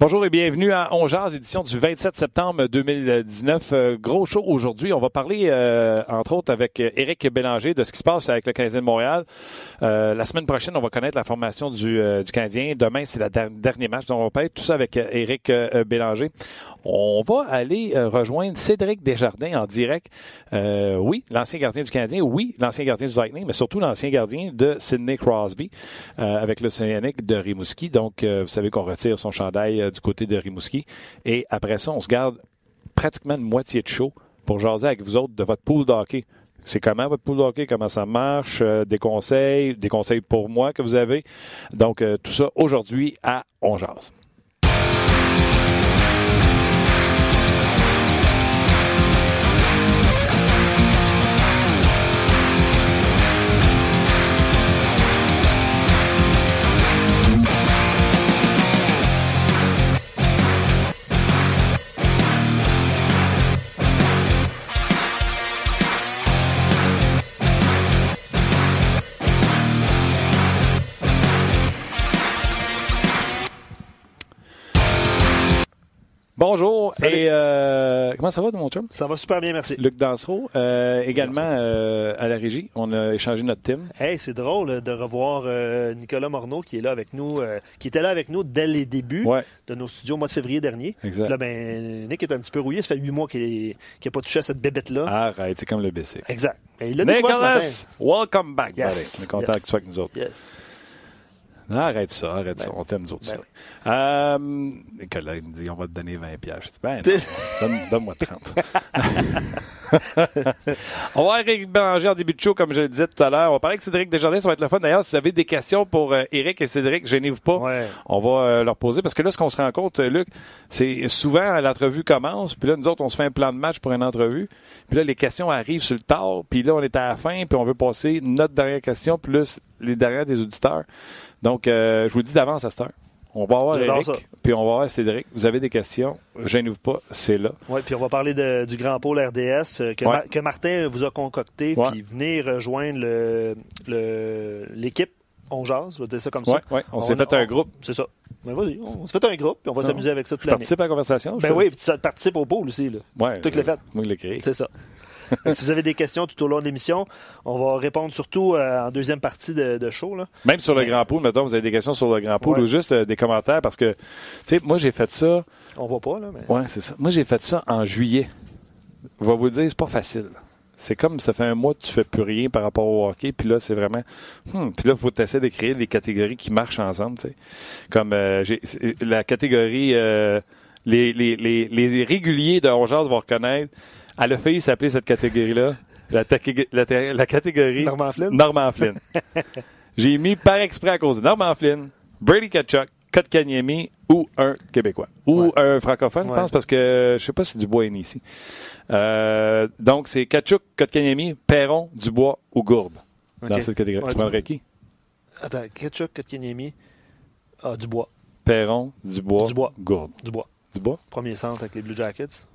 Bonjour et bienvenue à On édition du 27 septembre 2019. Euh, gros show aujourd'hui. On va parler, euh, entre autres, avec Éric Bélanger de ce qui se passe avec le Canadien de Montréal. Euh, la semaine prochaine, on va connaître la formation du, du Canadien. Demain, c'est le dernier match. Donc, on va parler tout ça avec Éric Bélanger. On va aller rejoindre Cédric Desjardins en direct. oui, l'ancien gardien du Canadien. Oui, l'ancien gardien du Lightning, mais surtout l'ancien gardien de Sidney Crosby avec le Cyanic de Rimouski. Donc, vous savez qu'on retire son chandail du côté de Rimouski. Et après ça, on se garde pratiquement une moitié de show pour jaser avec vous autres de votre pool d'hockey. C'est comment votre pool d'hockey, comment ça marche, euh, des conseils, des conseils pour moi que vous avez. Donc, euh, tout ça aujourd'hui à On Jase. Bonjour. Et euh, comment ça va, mon chum? Ça va super bien, merci. Luc Dansereau, euh, également euh, à la régie. On a échangé notre team. Hey, c'est drôle de revoir Nicolas Morneau qui est là avec nous, qui était là avec nous dès les débuts de nos studios au mois de février dernier. Exact. Là, ben, Nick est un petit peu rouillé. Ça fait huit mois qu'il n'a pas touché à cette bébête-là. Arrête, c'est comme le BC. Exact. Nicolas, welcome back. Yes. On est content que tu sois avec nous autres. Yes. Arrête ça, arrête ça. Ben on t'aime, nous autres. Ben euh, Nicolas, il me dit on va te donner 20 pièges. Ben, donne-moi 30. on va Eric Bélanger en début de show, comme je le disais tout à l'heure. On va parler avec Cédric Desjardins, ça va être le fun. D'ailleurs, si vous avez des questions pour euh, Eric et Cédric, gênez-vous pas. On va euh, leur poser. Parce que là, ce qu'on se rend compte, euh, Luc, c'est souvent l'entrevue commence, puis là, nous autres, on se fait un plan de match pour une entrevue. Puis là, les questions arrivent sur le tard, puis là, on est à la fin, puis on veut passer notre dernière question, plus les dernières des auditeurs. Donc, euh, je vous dis d'avance à cette heure. On va avoir Eric, puis on va avoir Cédric. Vous avez des questions, gênez-vous pas, c'est là. Oui, puis on va parler du grand pôle RDS euh, que, Martin vous a concocté, puis venir rejoindre l'équipe. on jase, je vais dire ça comme ça. Oui, on, s'est fait un groupe. C'est ça. Ben, vas-y, on s'est fait un groupe, puis on va s'amuser avec ça toute l'année. Participe à la conversation. Ben oui, puis tu participes au pôle aussi. Là. Ouais, Tout l'ai fait. Moi, je l'ai créé. C'est ça. si vous avez des questions tout au long de l'émission, on va répondre surtout euh, en deuxième partie de, show. Là. Même sur le Grand Pool, mettons, vous avez des questions sur le Grand Pool ou juste euh, des commentaires parce que, tu sais, moi, j'ai fait ça. On voit pas, là. Mais... Ouais, c'est ça. Moi, j'ai fait ça en juillet. Je vais vous dire, c'est pas facile. C'est comme ça fait un mois que tu fais plus rien par rapport au hockey, puis là, c'est vraiment. Hmm, puis là, il faut essayer de créer des catégories qui marchent ensemble, tu sais. Comme euh, la catégorie. les, les, les, les réguliers de Ongeance vont reconnaître elle a failli s'appeler cette catégorie-là la, la, catégorie Norman Flynn. Norman Flynn. J'ai mis par exprès à cause de Norman Flynn, Brady Kachuk, Kotkaniemi ou un Québécois. Ou un francophone, je pense, parce que je sais pas si Dubois est né ici. Euh, donc, c'est Kachuk, Kotkaniemi, Perron, Dubois ou Gourde dans cette catégorie. tu prendrais qui? Attends, Kachuk, Kotkaniemi, ah, Dubois. Perron, Dubois, Dubois. Gourde. Dubois. Dubois? Premier centre avec les Blue Jackets.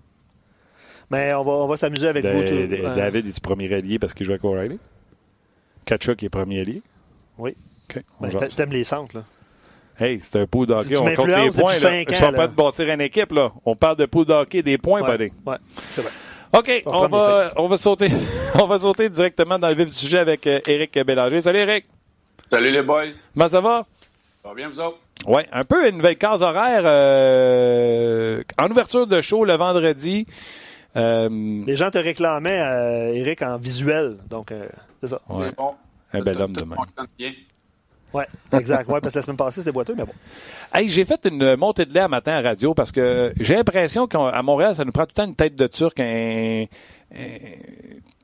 Mais on va, on va s'amuser avec vous. Tout, David, est-tu premier allié parce qu'il joue avec O'Reilly? Kachuk est premier allié? Oui. OK. Ben, T'aimes les centres, là. Hey, c'est un pot d'hockey. on compte les points. Là. Je suis pas de bâtir une équipe. là. On parle de pot d'hockey, des points, ouais, buddy. Oui, c'est vrai. OK, on, va, on, va sauter, on va sauter directement dans le vif du sujet avec Eric euh, Bélanger. Salut, Eric. Salut, les boys. Comment ça va? Ça va bien, vous autres? Oui, un peu une nouvelle case horaire. Euh, en ouverture de show le vendredi. Euh, Les gens te réclamaient, euh, Eric, en visuel. Donc, euh, c'est ça. Ouais. Bon. Un bel homme demain. Oui, exact. Ouais, parce que la semaine passée, c'était boiteux, mais bon. Hey, j'ai fait une montée de lait à matin à radio parce que j'ai l'impression qu'à Montréal, ça nous prend tout le temps une tête de Turc, un, un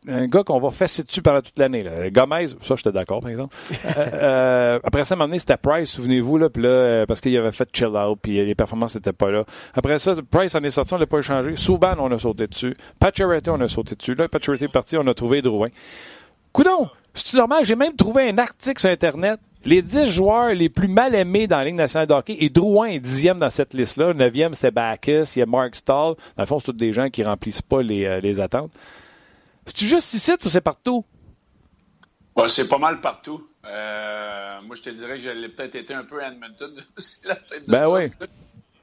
gars qu'on va fesser dessus pendant toute l'année. Gomez, ça, j'étais d'accord, par exemple. Euh, euh, après ça, à un moment donné, c'était Price, souvenez-vous, là, là, euh, parce qu'il avait fait chill out, puis les performances n'étaient pas là. Après ça, Price en est sorti, on l'a pas échangé. Souban, on a sauté dessus. Pacioretty, on a sauté dessus. Là, Pacioretty est parti, on a trouvé Drouin. Coudon, c'est normal, j'ai même trouvé un article sur Internet. Les 10 joueurs les plus mal aimés dans la Ligue nationale de hockey, et Drouin est dixième dans cette liste-là. Neuvième, c'était Backus, il y a Mark Stahl. Dans le fond, c'est tous des gens qui remplissent pas les, les attentes. C'est-tu juste ici ou c'est partout? c'est pas mal partout. Euh, moi, je te dirais que j'allais peut-être été un peu à Edmonton. ben oui.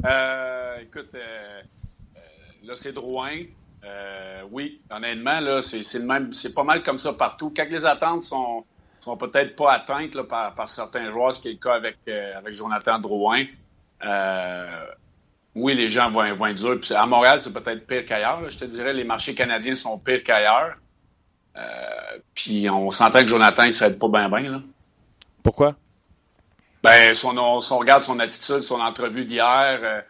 Euh, écoute, euh, là, c'est Drouin. oui, honnêtement, là, c'est le même. C'est pas mal comme ça partout. Quand les attentes sont, sont peut-être pas atteintes là, par, par, certains joueurs, ce qui est le cas avec, avec Jonathan Drouin. Oui, les gens vont, vont être durs. à Montréal, c'est peut-être pire qu'ailleurs. Je te dirais, les marchés canadiens sont pires qu'ailleurs. puis on s'entend que Jonathan, il serait pas bien bien. Là. Pourquoi? Ben, son, on, regarde son attitude, son entrevue d'hier, euh,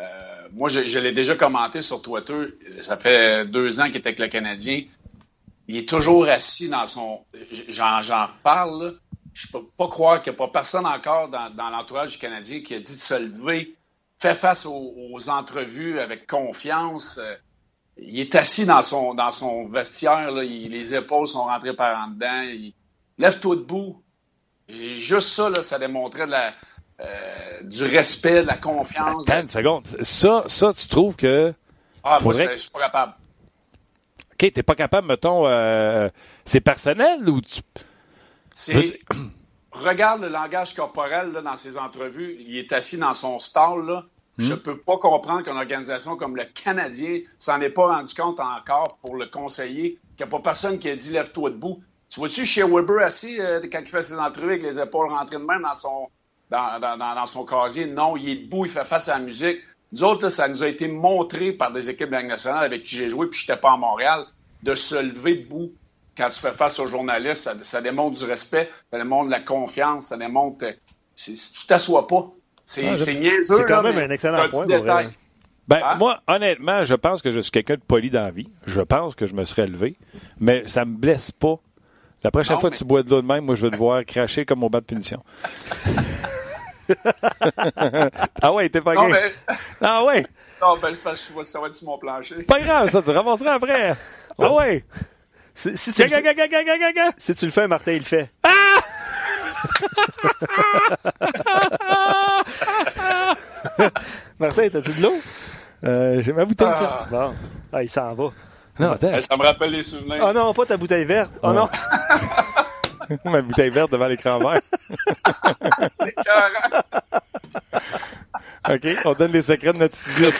euh, moi, je, l'ai déjà commenté sur Twitter. Ça fait deux ans qu'il est avec le Canadien. Il est toujours assis dans son. J'en, j'en parle. Je peux pas croire qu'il n'y a pas personne encore dans, l'entourage du Canadien qui a dit de se lever, fait face aux, entrevues avec confiance. Il est assis dans son, dans son vestiaire. Là. les épaules sont rentrées par en dedans. Il, Lève-toi debout. Juste ça, là, ça démontrait la, euh, du respect, de la confiance. Attends une seconde. Ça, ça, tu trouves que. Ah, moi, je suis pas capable. OK, t'es pas capable, mettons. Euh, c'est personnel ou tu. C'est. Regarde le langage corporel là, dans ses entrevues. Il est assis dans son stall. Là. Hmm. Je peux pas comprendre qu'une organisation comme le Canadien s'en est pas rendu compte encore pour le conseiller, qu'il n'y a pas personne qui a dit lève-toi debout. Tu vois-tu chez Weber assis euh, quand il fait ses entrevues avec les épaules rentrées de même dans son, dans, dans, dans, son casier? Non, il est debout, il fait face à la musique. Nous autres, ça nous a été montré par des équipes de la nationale avec qui j'ai joué, puis je n'étais pas à Montréal, de se lever debout quand tu fais face aux journalistes. Ça, démontre du respect, ça démontre de la confiance, ça démontre. Si tu t'assois pas, c'est niaiseux. C'est quand même un excellent point. Détail. Ben, hein? moi, honnêtement, je pense que je suis quelqu'un de poli dans la vie. Je pense que je me serais levé, mais ça me blesse pas la prochaine fois que tu bois de l'eau de même, moi, je vais te voir cracher comme au bas de punition. ah ouais, t'es pas non, mais... Ah ouais. Non, ben, je pense que ça va être sur mon plancher. Pas grave, ça, tu ramasseras après. Ah ouais. Si, si, tu, le fais... si tu le fais, Martin, il le fait. Ah! Martin, t'as-tu de l'eau? Euh, J'ai ma bouteille de ça. Bon. Ah, il s'en va. Non, attends. Ça me rappelle les souvenirs. Oh non, pas ta bouteille verte. Oh non. Ma bouteille verte devant l'écran vert. OK, on donne les secrets de notre studio.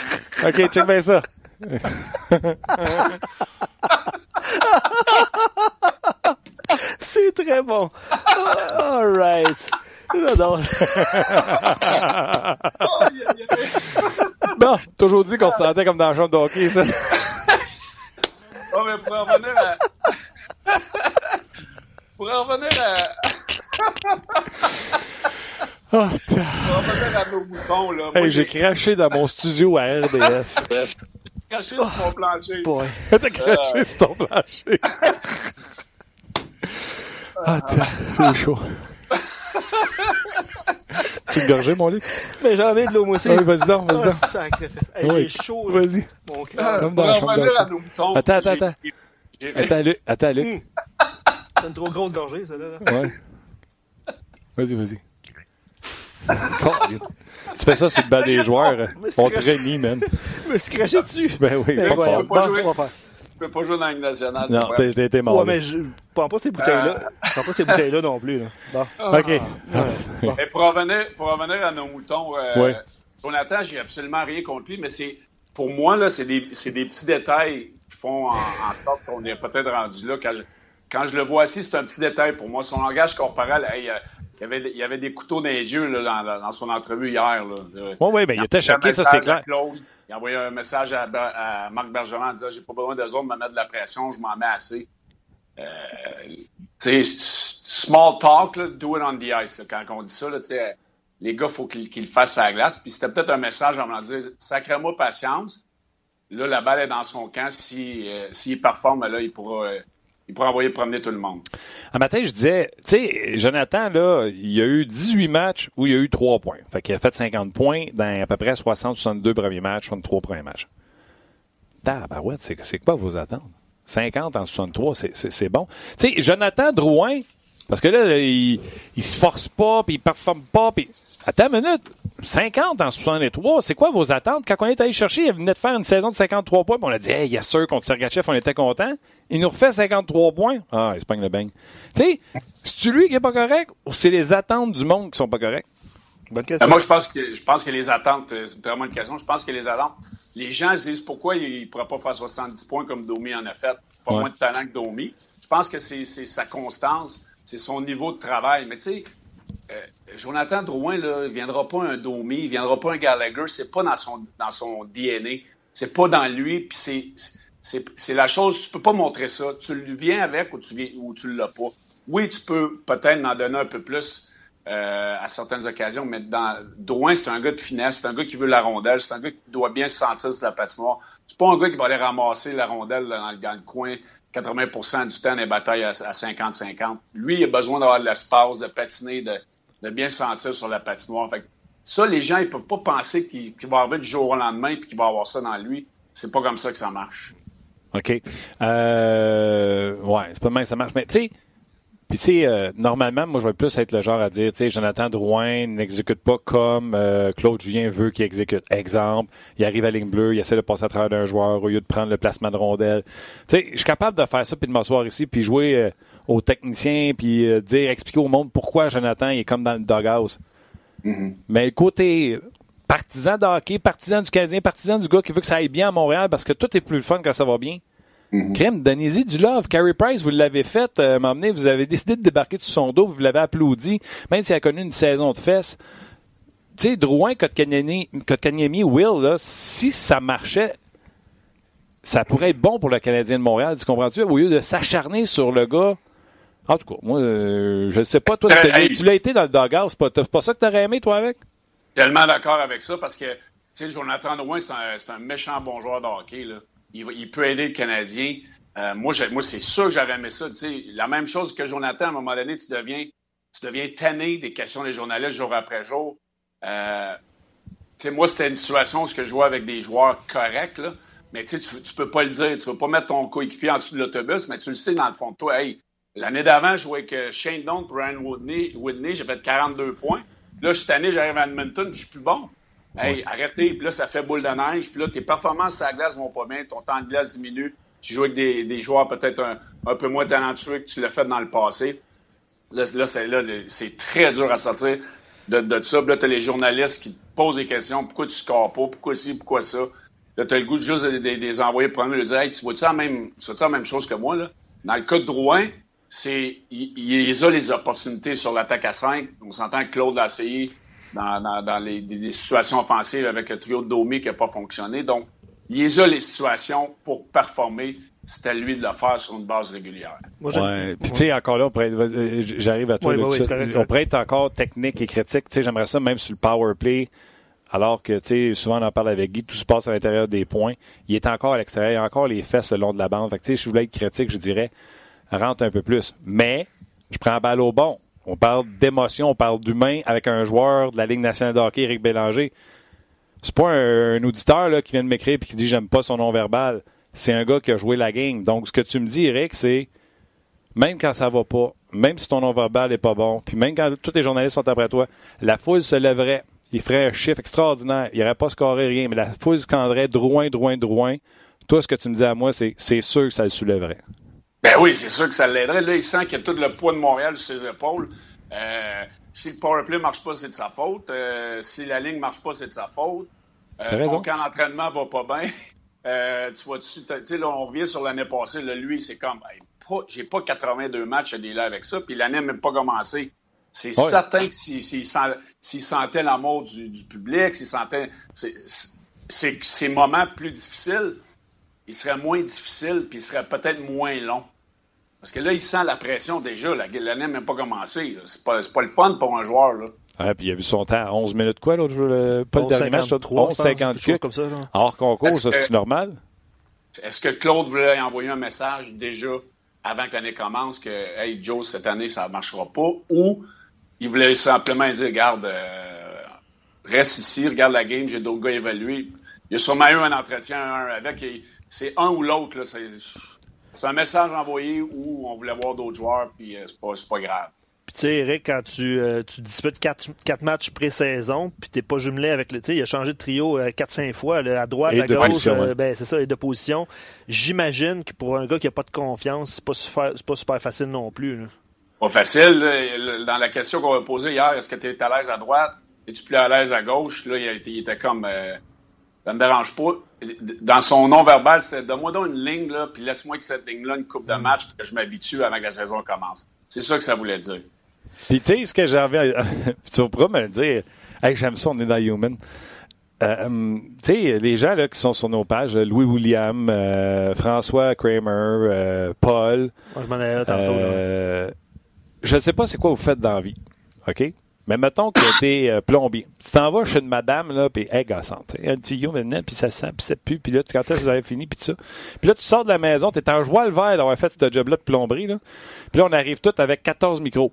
OK, check bien ça. C'est très bon. All right. bon, toujours dit qu'on se sentait comme dans la chambre d'hockey, ça. Oh, mais pour en revenir à. pour en revenir à. Oh, pour en revenir à nos boutons, là. Hey, j'ai craché dans mon studio à RDS. Craché sur mon plancher. Boy. T'as craché euh... sur ton plancher. Attends, c'est chaud. tu gorgé, mon lit? Mais j'en ai de l'eau, moi aussi. Oui, vas-y donc, vas-y donc. Oh, sacré fait. Il est chaud. Vas-y. Mon cœur. Comme dans la chambre à nos boutons. Attends, attends, attends. Attends, Luc. Attends, Luc. C'est une trop grosse gorgée, ça, là. Ouais. Vas-y, vas-y. Tu fais ça sur le bas des joueurs. On te man. Je me suis craché dessus. Ben oui, ben, pas, pas, jouer. Je peux pas jouer dans la nationale. Non, t'es mort. Ouais, mais je prends pas ces bouteilles-là. Euh. Je prends pas ces bouteilles-là non plus. Là. Bon. Ah. OK. Mais pour revenir, pour revenir à nos moutons, euh, Jonathan, j'ai absolument rien contre lui, mais c'est pour moi, là, c'est des, des, petits détails qui font en, sorte qu'on est peut-être rendu là. Quand je, quand je le vois assis, c'est un petit détail pour moi. Son langage corporel, il, y avait, il y avait des couteaux dans les yeux là, dans, dans, son entrevue hier. Oui, oui, mais il était choqué, ça c'est clair. Il a envoyé un message à, à Marc Bergeron en disant J'ai pas besoin de zone de me mettre de la pression, je m'en mets assez. Euh, tu sais, small talk, là, do it on the ice. quand on dit ça, les gars, il faut qu'ils le fassent à la glace. Puis c'était peut-être un message en me dire Sacrez-moi patience. Là, la balle est dans son camp. S'il si, euh, performe, là, il pourra. Euh, il pourra envoyer promener tout le monde. Un matin, je disais, tu sais, Jonathan, là, il y a eu 18 matchs où il y a eu 3 points. Fait qu'il a fait 50 points dans à peu près 60-62 premiers matchs, 63 premiers matchs. Tabarouette, c'est, c'est quoi vos attentes? 50 en 63, c'est, c'est, bon. Tu sais, Jonathan Drouin, parce que là, il, il se force pas, puis il performe pas, puis... Attends une minute. 50 en 63, c'est quoi vos attentes? Quand on est allé chercher, il venait de faire une saison de 53 points, puis on a dit, hey, yes sûr, contre Sergachev, on était content. Il nous refait 53 points. Ah, il le bang. Tu sais, c'est-tu lui qui est pas correct ou c'est les attentes du monde qui sont pas correctes? Bonne question. moi, je pense que je pense que les attentes, c'est une très bonne question. Je pense que les attentes, les gens se disent pourquoi il ne pourra pas faire 70 points comme Domi en a fait. Pas moins de talent que Domi. Je pense que c'est sa constance, c'est son niveau de travail. Mais tu sais, euh, Jonathan Drouin, là, il viendra pas un Domi, il viendra pas un Gallagher, c'est pas dans son, dans son DNA, c'est pas dans lui, puis c'est, c'est, la chose, tu peux pas montrer ça. Tu le viens avec ou tu viens ou tu l'as pas. Oui, tu peux peut-être en donner un peu plus euh, à certaines occasions, mais dans Drouin, c'est un gars de finesse, c'est un gars qui veut la rondelle, c'est un gars qui doit bien se sentir sur la patinoire. C'est pas un gars qui va aller ramasser la rondelle dans, le coin 80% du temps des batailles à 50-50. Lui, il a besoin d'avoir de l'espace, de patiner, de, de bien sentir sur la patinoire. Fait ça, les gens, ils peuvent pas penser qu'il va arriver du jour au lendemain et qu'il va avoir ça dans lui. C'est pas comme ça que ça marche. OK. Euh, ouais, c'est pas mal que ça marche. Mais tu sais, puis tu sais, euh, normalement, moi, je vais plus être le genre à dire, tu sais, Jonathan Drouin n'exécute pas comme euh, Claude Julien veut qu'il exécute. Exemple, il arrive à ligne bleue, il essaie de passer à travers d'un joueur au lieu de prendre le placement de rondelle. Tu sais, je suis capable de faire ça puis de m'asseoir ici puis jouer euh, aux techniciens puis dire, expliquer au monde pourquoi Jonathan il est comme dans le doghouse. Mm-hmm. Mais côté partisan de hockey, partisan du Canadien, partisan du gars qui veut que ça aille bien à Montréal parce que tout est plus fun quand ça va bien. Mm Crème, donnez-y du love. Carrie Price, vous l'avez fait, euh, m'emmener, vous avez décidé de débarquer sur son dos, vous l'avez applaudi, même s'il a connu une saison de fesses. Tu sais, Drouin, Kotkaniemi, Will, là, si ça marchait, ça pourrait être bon pour le Canadien de Montréal, tu comprends-tu? Au lieu de s'acharner sur le gars. En tout cas, moi, euh, je ne sais pas, toi, tu l'as été dans le doghouse, c'est pas, ça que tu aurais aimé, toi, avec? Tellement d'accord avec ça, parce que, tu sais, Jonathan Drouin, c'est un, un, méchant bon joueur de hockey, là il, peut aider le Canadien. Euh, moi, c'est sûr que j'avais aimé ça. La même chose que Jonathan, à un moment donné, tu deviens, tu deviens tanné des questions des journalistes jour après jour. Euh, moi, c'était une situation où je jouais avec des joueurs corrects, mais tu ne peux pas le dire. Tu ne vas pas mettre ton coéquipier en dessous de l'autobus, mais tu le sais dans le fond de toi. Hey, L'année d'avant, je jouais avec euh, Shane Donk, Brian Woodney, Woodney j'ai fait 42 points. Là, cette année, j'arrive à Edmonton, je suis plus bon. Hey, arrêtez, puis là, ça fait boule de neige, puis là, tes performances à la glace vont pas bien, ton temps de glace diminue, tu joues avec des, des joueurs peut-être un, peu moins talentueux que tu l'as fait dans le passé. Là, là c'est très dur à sortir de, de ça. Puis là, tu as les journalistes qui te posent des questions. Pourquoi tu scores pas? Pourquoi ci? Pourquoi ça? Là, tu as le goût de juste des, des, envoyer pour de dire Hey, tu vois-tu la même, la même chose que moi? Là? Dans le cas de Drouin, c'est il, il a les opportunités sur l'attaque à 5. On s'entend que Claude l'a essayé dans, les, des, situations offensives avec le trio de Domi qui n'a pas fonctionné. Donc, il a les situations pour performer. C'était à lui de le faire sur une base régulière. ouais. Puis, tu sais, encore là, euh, j'arrive à toi. on pourrait être encore technique et critique. Tu sais, j'aimerais ça même sur le power play. Alors que, tu sais, souvent on en parle avec Guy, tout se passe à l'intérieur des points. Il est encore à l'extérieur, il a encore les fesses le long de la bande. Fait que, tu sais, si je voulais être critique, je dirais, rentre un peu plus. Mais, je prends la balle au bon. On parle d'émotion, on parle d'humain avec un joueur de la Ligue nationale de hockey, Eric Bélanger. C'est pas un, auditeur là, qui vient de m'écrire et qui dit j'aime pas son nom verbal. C'est un gars qui a joué la game. Donc, ce que tu me dis, Eric, c'est même quand ça va pas, même si ton nom verbal est pas bon, puis même quand tous les journalistes sont après toi, la foule se lèverait. Il ferait un chiffre extraordinaire. Il aurait pas scoré rien, mais la foule scanderait droin, droin, droin. Toi, ce que tu me dis à moi, c'est c'est sûr que ça le soulèverait. Ben oui, c'est sûr que ça l'aiderait. Là, il sent qu'il y a tout le poids de Montréal sur ses épaules. Euh, si le powerplay ne marche pas, c'est de sa faute. Euh, si la ligne ne marche pas, c'est de sa faute. Euh, ton camp d'entraînement va pas bien. Euh, tu vois, tu sais, là, on revient sur l'année passée. Là, lui, c'est comme, j'ai pas 82 matchs à délai avec ça, puis l'année n'a même pas commencé. C'est certain que s'il si, sentait l'amour du, du, public, s'il sentait ces moments plus difficiles, il serait moins difficile, puis il serait peut-être moins long. Parce que là, il sent la pression déjà. L'année n'a même pas commencé. C'est pas, pas le fun pour un joueur. Là. Ouais, puis il a vu son temps à 11 minutes quoi, l'autre jour? Pas le dernier match, 11, 50 comme ça. Hors concours, ça, c'est normal? Est-ce que Claude voulait envoyer un message déjà avant que l'année commence que, hey, Joe, cette année, ça ne marchera pas? Ou il voulait simplement dire, regarde, euh, reste ici, regarde la game, j'ai d'autres gars évalués. Il y a sûrement eu un entretien avec c'est un ou l'autre. C'est un message envoyé où on voulait voir d'autres joueurs, puis euh, c'est pas, pas grave. Puis tu sais, Eric, quand tu, euh, tu disputes quatre, quatre matchs pré-saison, puis t'es pas jumelé avec le. Tu sais, il a changé de trio euh, quatre, cinq fois, à droite, à gauche, ben c'est ça, et de position. J'imagine que pour un gars qui a pas de confiance, c'est pas super, pas super facile non plus. Pas facile. Dans la question qu'on a posée hier, est-ce que tu es à l'aise à droite? es-tu plus à l'aise à gauche? Là, il, était comme, euh, ça me dérange pas. Dans son non-verbal, c'était donne-moi donc une ligne, là, puis laisse-moi que cette ligne-là une coupe de mm. match pour que je m'habitue avant que la saison commence. C'est ça que ça voulait dire. Puis tu sais, ce que j'ai envie, tu pourras me le dire, hey, j'aime ça, on est dans Human. Euh, tu sais, les gens là, qui sont sur nos pages, Louis William, euh, François Kramer, euh, Paul. Moi, je m'en ai tantôt. je ne sais pas c'est quoi vous faites dans la vie, OK? Mais mettons que t'es plombier. Tu t'en vas chez une madame, là, puis hey, gossante. Un tuyau maintenant, puis ça sent, puis ça pue, puis là, quand est-ce que vous avez fini, puis tout ça. Puis là, tu sors de la maison, t'es en joie le vert d'avoir fait ce job-là de plomberie, là. Puis là, on arrive tous avec 14 micros.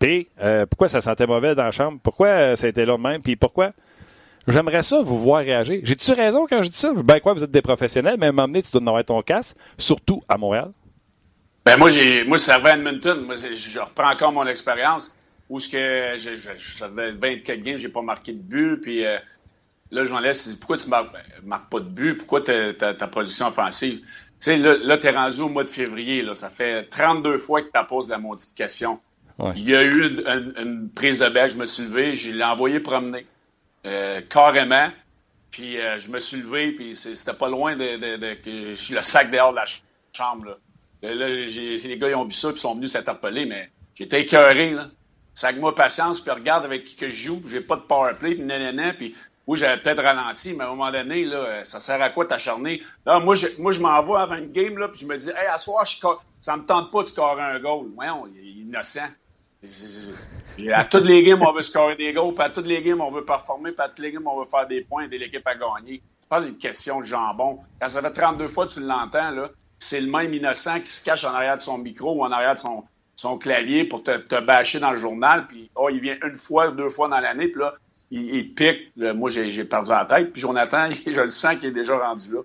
Puis, pourquoi ça sentait mauvais dans la chambre? Pourquoi ça a été là de même? Puis pourquoi? J'aimerais ça vous voir réagir. J'ai-tu raison quand je dis ça? Ben quoi, vous êtes des professionnels, mais à un tu dois avoir ton casque, surtout à Montréal. Ben moi, j'ai moi, je servais à Edmonton. Moi, je reprends encore mon expérience. Où ce que j'avais 24 games, j'ai pas marqué de but. Puis euh, là, j'en laisse. Pourquoi tu marques, marques pas de but? Pourquoi ta, ta, position offensive? Tu sais, là, là tu es rendu au mois de février. Là, ça fait 32 fois que tu poses la maudite question. Il y a eu une, prise de balle, je me suis levé, je l'ai envoyé promener. Euh, carrément. Puis euh, je me suis levé, puis c'était pas loin de, de, suis le sac dehors de la chambre. Là, là les gars ils ont vu ça, puis sont venus s'interpeller, mais j'étais écœuré. Là. Sac-moi patience, puis regarde avec qui que je joue, j'ai pas de power play, puis nanana, puis oui, j'avais peut-être ralenti, mais à un moment donné, là, ça sert à quoi t'acharner? Là, moi, je, moi, je m'en vais avant une game, là, puis je me dis, hey, à soir, je, ça me tente pas de scorer un goal. Voyons, il est innocent. À toutes les games, on veut scorer des goals, puis à toutes les games, on veut performer, puis à toutes les games, on veut faire des points, aider l'équipe à gagner. C'est pas une question de jambon. Quand ça fait 32 fois tu l'entends, là, c'est le même innocent qui se cache en arrière de son micro ou en arrière de son, son clavier pour te, te bâcher dans le journal, puis oh, il vient une fois, deux fois dans l'année, puis là, il, pique. moi, j'ai perdu la tête, puis Jonathan, je le sens qu'il est déjà rendu là.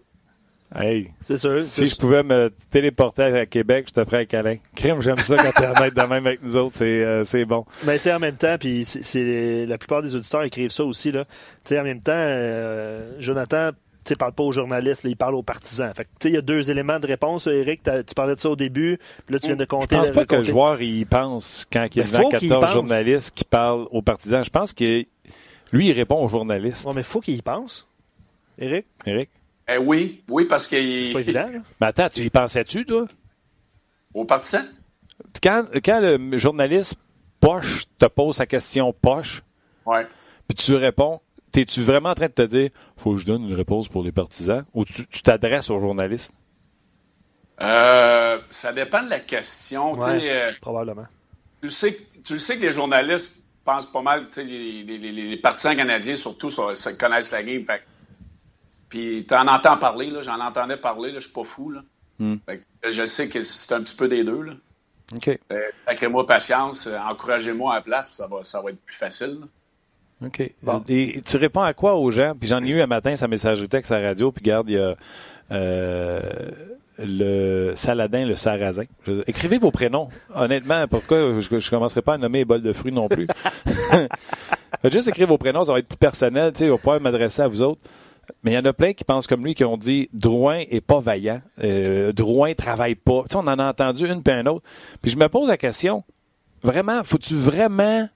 Hey, c'est sûr. Si je pouvais me téléporter à Québec, je te ferais un câlin. Crime, j'aime ça quand t'es honnête de même avec nous autres, c'est, euh, c'est bon. Mais tu sais, en même temps, puis c'est, la plupart des auditeurs écrivent ça aussi, là. Tu sais, en même temps, euh, Jonathan, tu sais, parle pas aux journalistes, il parle aux partisans. Fait tu sais, il y a deux éléments de réponse. Eric, tu parlais de ça au début, puis là, tu viens de compter. Je pense pas que le joueur, il pense, quand il y a 14 journalistes qui parlent aux partisans, je pense que lui, il répond aux journalistes. Ouais, mais faut qu'il y pense. Eric? Eric? Eh oui, oui, parce que. C'est pas évident, là. Mais attends, tu y pensais-tu, toi? Au partisan? Quand, quand le journaliste poche te pose sa question poche, ouais. puis tu réponds, es-tu vraiment en train de te dire faut que je donne une réponse pour les partisans ou tu t'adresses au journaliste? Euh, ça dépend de la question. Ouais, euh, probablement. Tu sais, tu sais que les journalistes pensent pas mal, les, les, les, partisans canadiens surtout ça, connaissent la game. Fait puis tu en entends parler, là, j'en entendais parler, là, je suis pas fou. Là. Hmm. je sais que c'est un petit peu des deux. Là. OK. Euh, moi patience, euh, encouragez-moi à la place, puis ça va, ça va être plus facile. OK. Et tu réponds à quoi aux gens? Puis j'en ai eu un matin sa messagerie texte à la radio, puis garde, il y a euh, le Saladin, le Sarrasin. écrivez vos prénoms. Honnêtement, pourquoi je ne commencerai pas à nommer les bols de fruits non plus? Juste écrire vos prénoms, ça va être plus personnel, tu sais, va pouvoir m'adresser à vous autres. Mais il y en a plein qui pensent comme lui, qui ont dit Drouin est pas vaillant, euh, Drouin travaille pas. Tu sais, on en a entendu une puis un autre. Puis je me pose la question vraiment, faut-tu vraiment.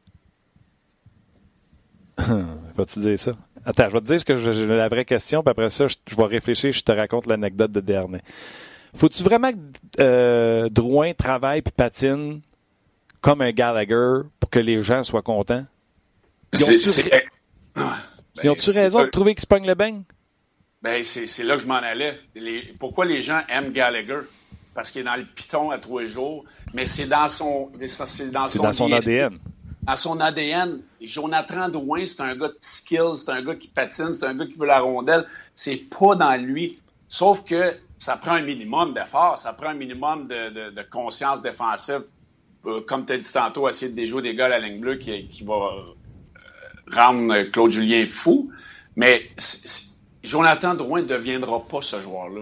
Vas-tu dire ça? Attends, je vais te dire ce que je, la vraie question, puis après ça, je, vais réfléchir, je te raconte l'anecdote de dernier. Faut-tu vraiment que euh, Drouin travaille puis patine comme un Gallagher pour que les gens soient contents? Ben, Ils ont-tu raison de trouver qu'ils se pognent le beigne? Ben, c'est là que je m'en allais. pourquoi les gens aiment Gallagher? Parce qu'il est dans le piton à trois jours, mais c'est dans son, c'est dans son, dans son ADN. Dans son ADN. Jonathan Drouin, c'est un gars de skills, c'est un gars qui patine, c'est un gars qui veut la rondelle. C'est pas dans lui. Sauf que ça prend un minimum d'effort, ça prend un minimum de, conscience défensive. Euh, comme tu as dit tantôt, essayer de déjouer des gars à la ligne bleue qui, va rendre Claude Julien fou. Mais Jonathan Drouin ne deviendra pas ce joueur-là.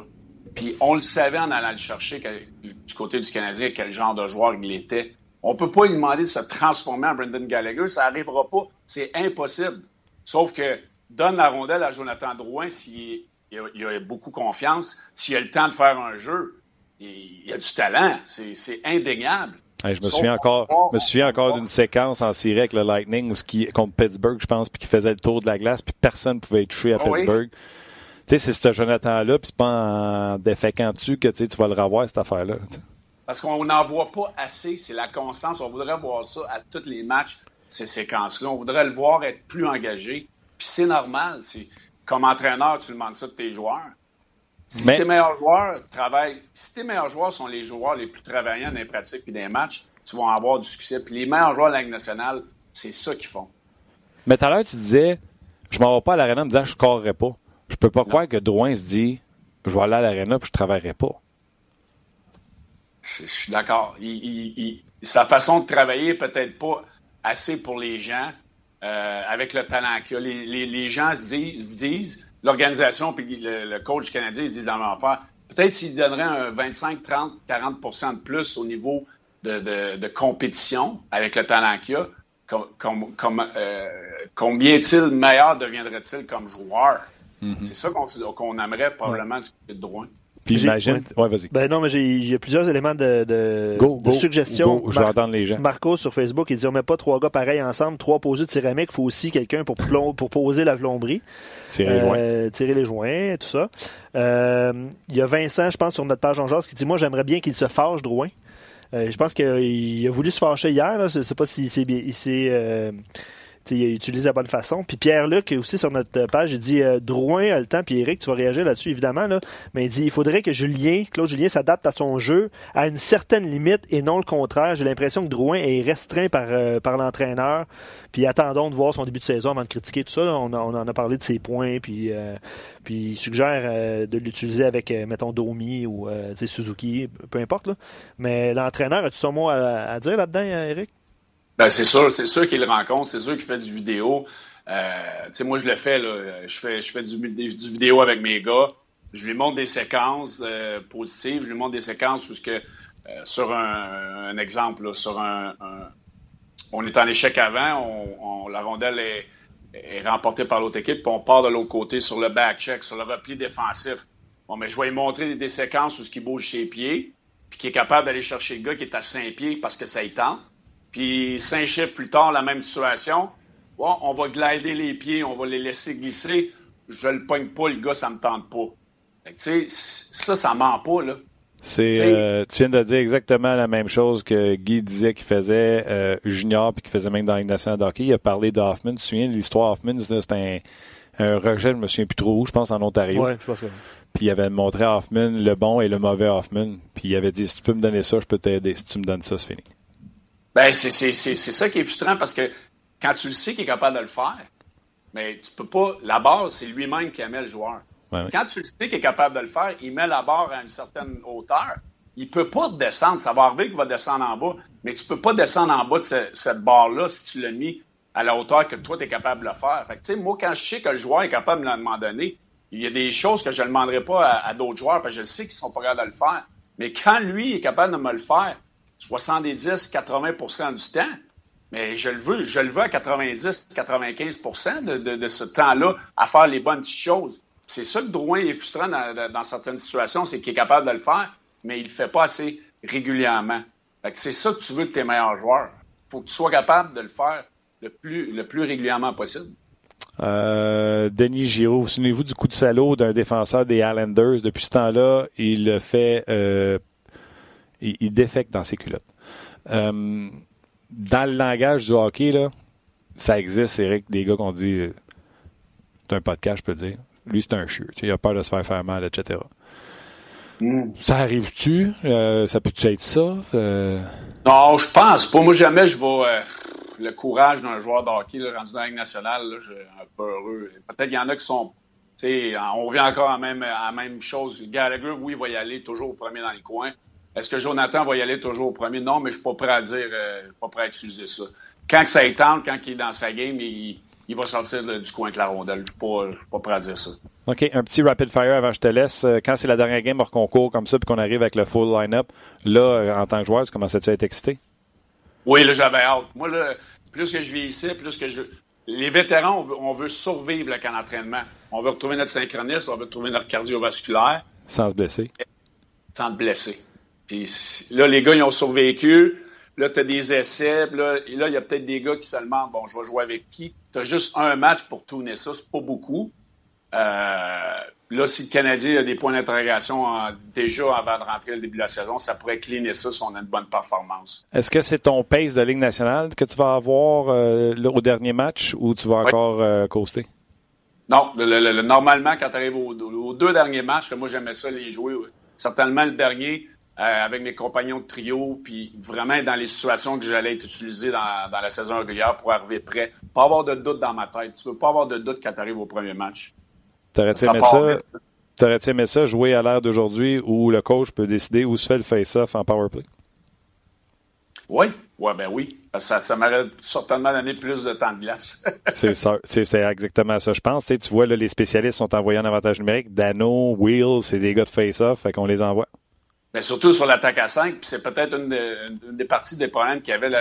Puis on le savait en allant le chercher du côté du Canadien quel genre de joueur il était. On ne peut pas lui demander de se transformer en Brendan Gallagher. Ça n'arrivera pas. C'est impossible. Sauf que donne la rondelle à Jonathan Drouin s'il a, beaucoup confiance, s'il a le temps de faire un jeu. Il, a du talent. C'est indéniable. je me souviens encore, me souviens encore d'une séquence en série avec le Lightning qui, contre Pittsburgh, je pense, puis qui faisait le tour de la glace, puis personne ne pouvait être touché à ah Pittsburgh. Tu sais, c'est ce Jonathan-là, puis c'est pas en déféquant dessus que tu vas le revoir, cette affaire-là. Parce qu'on n'en voit pas assez, c'est la constance. On voudrait voir ça à tous les matchs, ces séquences-là. On voudrait le voir être plus engagé. Puis c'est normal. Comme entraîneur, tu demandes ça de tes joueurs. Si tes meilleurs joueurs travaillent, si tes meilleurs joueurs sont les joueurs les plus travaillants dans les pratiques et des matchs, tu vas avoir du succès. Puis les meilleurs joueurs de la Ligue nationale, c'est ça qu'ils font. Mais tout à l'heure, tu disais, je m'en vais pas à l'aréna en me disant je ne correrai pas. Je peux pas croire que Drouin se dit, je vais aller à l'aréna puis je travaillerai pas. Je, suis d'accord. sa façon de travailler peut-être pas assez pour les gens euh, avec le talent qu'il a. Les, gens se disent l'organisation puis le, coach canadien se disent dans l'enfer. Peut-être s'il donnerait un 25, 30, 40% de plus au niveau de, compétition avec le talent qu'il a, euh, combien est-il meilleur deviendrait-il comme joueur? Mm-hmm. C'est ça qu'on aimerait probablement du de Drouin. Puis j'imagine. Ouais, vas-y. Ben non, mais il y a plusieurs éléments de, de, de suggestions. je vais entendre les gens. Marco sur Facebook, il dit on met pas trois gars pareils ensemble, trois posés de céramique, il faut aussi quelqu'un pour, pour poser la plomberie. Tirer les joints. Euh, tirer les joints, tout ça. Euh, il y a Vincent, je pense, sur notre page en genre, qui dit Moi, j'aimerais bien qu'il se fâche, Drouin. Euh, je pense qu'il a voulu se fâcher hier. Là. Je sais pas s'il s'est il utilise la bonne façon. Puis Pierre-Luc, aussi sur notre page, il dit euh, Drouin a le temps, puis Eric, tu vas réagir là-dessus, évidemment, là, mais il dit il faudrait que Julien, Claude Julien, s'adapte à son jeu à une certaine limite et non le contraire. J'ai l'impression que Drouin est restreint par, euh, par l'entraîneur. Puis attendons de voir son début de saison avant de critiquer tout ça. On, on, en a parlé de ses points, puis, euh, puis il suggère de l'utiliser avec, mettons, Domi ou Suzuki, peu importe. Là. Mais l'entraîneur, as-tu son mot à dire là-dedans, Eric? Ben, c'est sûr, c'est sûr qu'il rencontre, c'est sûr qu'il fait du vidéo. Euh, tu sais, moi, je le fais. Je fais, fais du, du, vidéo avec mes gars. Je lui montre des séquences euh, positives, je lui montre des séquences où ce que, euh, sur un, exemple, sur un, on est en échec avant, on, la rondelle est, est remportée par l'autre équipe, puis on part de l'autre côté sur le back check, sur le repli défensif. Bon, mais je vais lui montrer des, séquences où ce qui bouge ses pieds, puis qui est capable d'aller chercher le gars qui est à 5 pieds parce que ça y tente. Puis cinq chiffres plus tard, la même situation. on va glider les pieds, on va les laisser glisser. Je le pogne pas, le gars, ça me tente pas. Tu sais, ça, ça ment pas, là. C'est, euh, tu viens de dire exactement la même chose que Guy disait qu'il faisait euh, junior puis qu'il faisait même dans la nationale d'hockey. Il a parlé d'Hoffman. Tu te souviens de l'histoire Hoffman? C'était un, rejet, je me souviens plus trop où, je pense en Ontario. Ouais, je pense que... Puis il avait montré à Hoffman le bon et le mauvais Hoffman. Puis il avait dit si tu peux me donner ça, je peux t'aider. Si tu me donnes ça, c'est fini. Ben, c'est ça qui est frustrant parce que quand tu le sais qu'il est capable de le faire, mais tu peux pas. La base, c'est lui-même qui met le joueur. Quand tu le sais qu'il est capable de le faire, il met la barre à une certaine hauteur. Il peut pas descendre. Ça va arriver qu'il va descendre en bas, mais tu peux pas descendre en bas de cette barre-là si tu l'as mis à la hauteur que toi, tu es capable de le faire. Fait que, moi, quand je sais que le joueur est capable de me donner, il y a des choses que je ne demanderai pas à, d'autres joueurs parce que je sais qu'ils sont pas capables de le faire. Mais quand lui est capable de me le faire, 70-80% du temps. Mais je le veux, je le veux à 90-95% de, ce temps-là à faire les bonnes petites choses. C'est ça que Drouin est frustrant dans, certaines situations, c'est qu'il est capable de le faire, mais il ne le fait pas assez régulièrement. c'est ça que tu veux de tes meilleurs joueurs. Il faut que tu sois capable de le faire le plus, le plus régulièrement possible. Euh, Denis Giraud, souvenez-vous du coup de salaud d'un défenseur des Islanders? Depuis ce temps-là, il le fait euh, il, défecte dans ses culottes. Euh, dans le langage du hockey, là, ça existe, Eric, des gars qu'on dit euh, c'est un podcast, je peux le dire. Lui, c'est un chieux. Il a peur de se faire faire mal, etc. Hmm. Ça arrive-tu? Euh, ça peut-tu être ça? Non, je pense pas. Moi, jamais je vais. le courage d'un joueur de hockey rendu dans la Ligue nationale, là, je un peu heureux. Peut-être qu'il y en a qui sont. on revient encore à la même, à la même chose. Gallagher, oui, il va y aller toujours au premier dans les coins. Est-ce que Jonathan va y aller toujours au premier? Non, mais je ne suis pas prêt à dire, euh, pas prêt à utiliser ça. Quand ça est tente, quand il est dans sa game, il, va sortir du coin avec la rondelle. Je ne suis, pas prêt à dire ça. OK, un petit rapid fire avant que je te laisse. Euh, quand c'est la dernière game hors concours comme ça, puis qu'on arrive avec le full line-up, là, euh, en tant que joueur, tu commençais-tu à être excité? Oui, là, j'avais hâte. Moi, là, plus que je vieillissais, plus que je. Les vétérans, on veut, survivre le camp d'entraînement. On veut retrouver notre synchronisme, on veut retrouver notre cardiovasculaire. Sans se blesser. Sans se blesser. Puis là, les gars, ils ont survécu. Là, tu as des essais. Là, et là, il y a peut-être des gars qui se demandent bon, je vais jouer avec qui? Tu as juste un match pour tourner ça. C'est pas beaucoup. Euh, là, si le Canadien a des points d'interrogation déjà avant de rentrer au début de la saison, ça pourrait cleaner ça si on a une bonne performance. Est-ce que c'est ton pace de Ligue nationale que tu vas avoir euh, au dernier match ou tu vas encore euh, coaster? Non, normalement, quand tu arrives aux, deux derniers matchs, moi j'aimais ça les jouer. Certainement le dernier, avec mes compagnons de trio, puis vraiment dans les situations que j'allais être utilisé dans, la saison régulière pour arriver prêt. Pas avoir de doute dans ma tête. Tu veux pas avoir de doute quand tu arrives au premier match. T'aurais-tu aimé ça? Aimé ça jouer à l'ère d'aujourd'hui où le coach peut décider où se fait le face-off en power play? Oui, ouais, ben oui. Ça, ça m'aurait certainement donné plus de temps de glace. c'est exactement ça, je pense. Tu, tu vois, là, les spécialistes sont envoyés en avantage numérique. Dano, Wheel, c'est des gars de face-off, fait qu'on les envoie. Mais surtout sur l'attaque à 5, puis c'est peut-être une, des parties des problèmes qu'il y avait.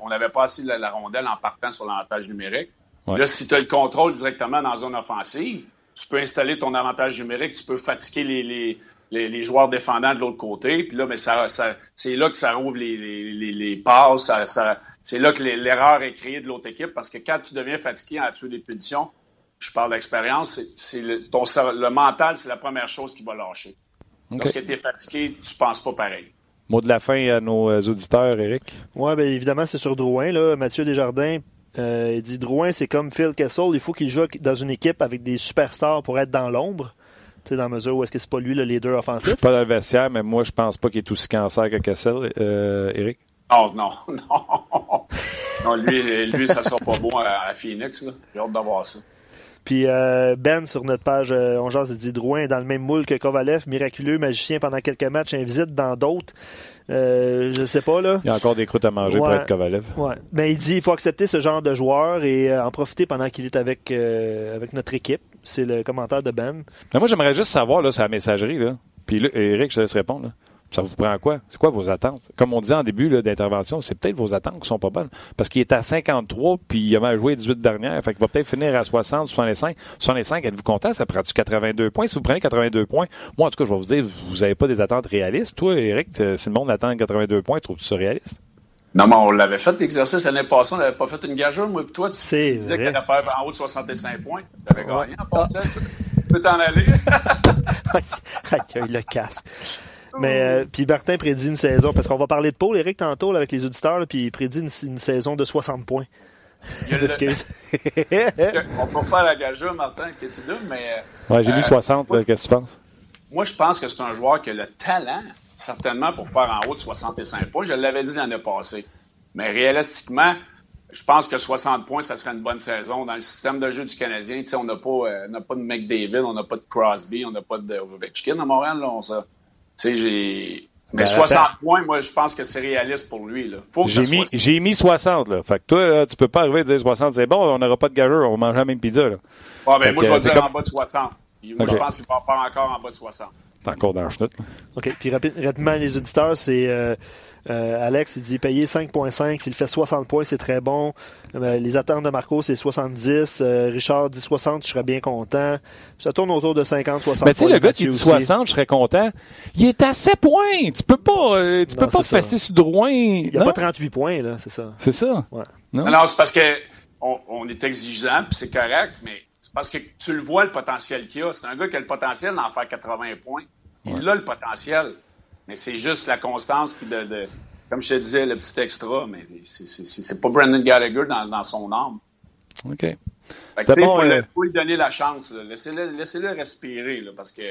on n'avait pas assez la, rondelle en partant sur l'avantage numérique. Là, si tu as le contrôle directement dans la zone offensive, tu peux installer ton avantage numérique, tu peux fatiguer les, les, joueurs défendants de l'autre côté. Puis là, mais ça, c'est là que ça rouvre les, les, passes. c'est là que l'erreur est créée de l'autre équipe parce que quand tu deviens fatigué en dessous des punitions, je parle d'expérience, c'est, le, le mental, c'est la première chose qui va lâcher. Lorsque tu es fatigué, tu penses pas pareil. Mot de la fin à nos euh, auditeurs, Eric. Oui, bien évidemment, c'est sur Drouin. Là. Mathieu Desjardins, euh, il dit Drouin, c'est comme Phil Kessel, il faut qu'il joue dans une équipe avec des superstars pour être dans l'ombre. Tu sais, dans la mesure où est-ce que c'est pas lui le leader offensif. Je suis pas dans le vestiaire, mais moi, je pense pas qu'il est aussi cancer que Kessel, euh, Eric. Oh non, non. non, lui, lui ça sera pas bon à, Phoenix. J'ai hâte d'avoir ça. Puis euh, Ben, sur notre page, euh, on jase dit Drouin dans le même moule que Kovalev, miraculeux, magicien pendant quelques matchs, invisite dans d'autres. Euh, je sais pas, là. Il y a encore des croûtes à manger pour être Kovalev. Ouais. Mais il dit qu'il faut accepter ce genre de joueur et euh, en profiter pendant qu'il est avec, avec notre équipe. C'est le commentaire de Ben. Mais moi, j'aimerais juste savoir, là, sa messagerie, là. Puis là, Eric, je te laisse répondre. Là. Ça vous prend quoi? C'est quoi vos attentes? Comme on disait en début d'intervention, c'est peut-être vos attentes qui sont pas bonnes. Parce qu'il est à 53, puis il a mal joué 18 dernières. Fait qu'il va peut-être finir à 60, 65. 65, êtes-vous content? Ça prend-tu 82 points? Si vous prenez 82 points, moi, en tout cas, je vais vous dire, vous n'avez pas des attentes réalistes. Toi, Eric, si le monde attend 82 points, trouves-tu ça réaliste? Non, mais on l'avait fait l'exercice l'année passée, on n'avait pas fait une gageure, moi, puis toi, tu, tu disais que tu allais faire en haut de 65 points. Tu avais gagné en passant. Tu peux t'en aller. il le casse. Mais euh, puis Martin prédit une saison, parce qu'on va parler de Paul, Eric, tantôt, avec les auditeurs, puis il prédit une, saison de 60 points. on peut faire la gageure, Martin, qui est tout mais. Euh, ouais, j'ai mis 60, euh, qu'est-ce que tu penses? Moi, je pense que c'est un joueur qui a le talent, certainement, pour faire en haut de 65 points. Je l'avais dit l'année passée. Mais réalistiquement, je pense que 60 points, ça serait une bonne saison. Dans le système de jeu du Canadien, on n'a pas, pas de McDavid, on n'a pas de Crosby, on n'a pas de Ovechkin à Montréal. Là, on, sais, j'ai. Mais 60 ben, points, moi, je pense que c'est réaliste pour lui. Là. Faut que j'ai, mis, j'ai mis 60. Là. Fait que toi, là, tu peux pas arriver à dire 60. C'est bon, on n'aura pas de gageur, on va manger la même pizza. Là. Ouais, ben, moi, je vais dire en bas de 60. Moi, je pense qu'il va faire encore en bas de 60. C'est encore dans le chenoute. OK. Puis rapidement, les auditeurs, c'est. Euh, euh, Alex, il dit payer 5.5. S'il fait 60 points, c'est très bon. Euh, les attentes de Marco, c'est 70. Euh, Richard dit 60, je serais bien content. Ça tourne autour de 50, 60 Mais tu sais, le gars qui dit 60, je serais content. Il est à 7 points. Tu peux pas, tu peux pas fesser sur droit. Il n'y a pas 38 points, là, c'est ça. C'est ça. Ouais. Non, non c'est parce que on, est exigeant, puis c'est correct, mais c'est parce que tu le vois, le potentiel qu'il a. C'est un gars qui a le potentiel d'en faire 80 points. Il a le potentiel. Mais c'est juste la constance puis de, comme je te disais, le petit extra, mais c'est pas Brandon Gallagher dans, son âme. OK. Fait que, bon, il faut, lui donner la chance. Laissez-le respirer là, parce que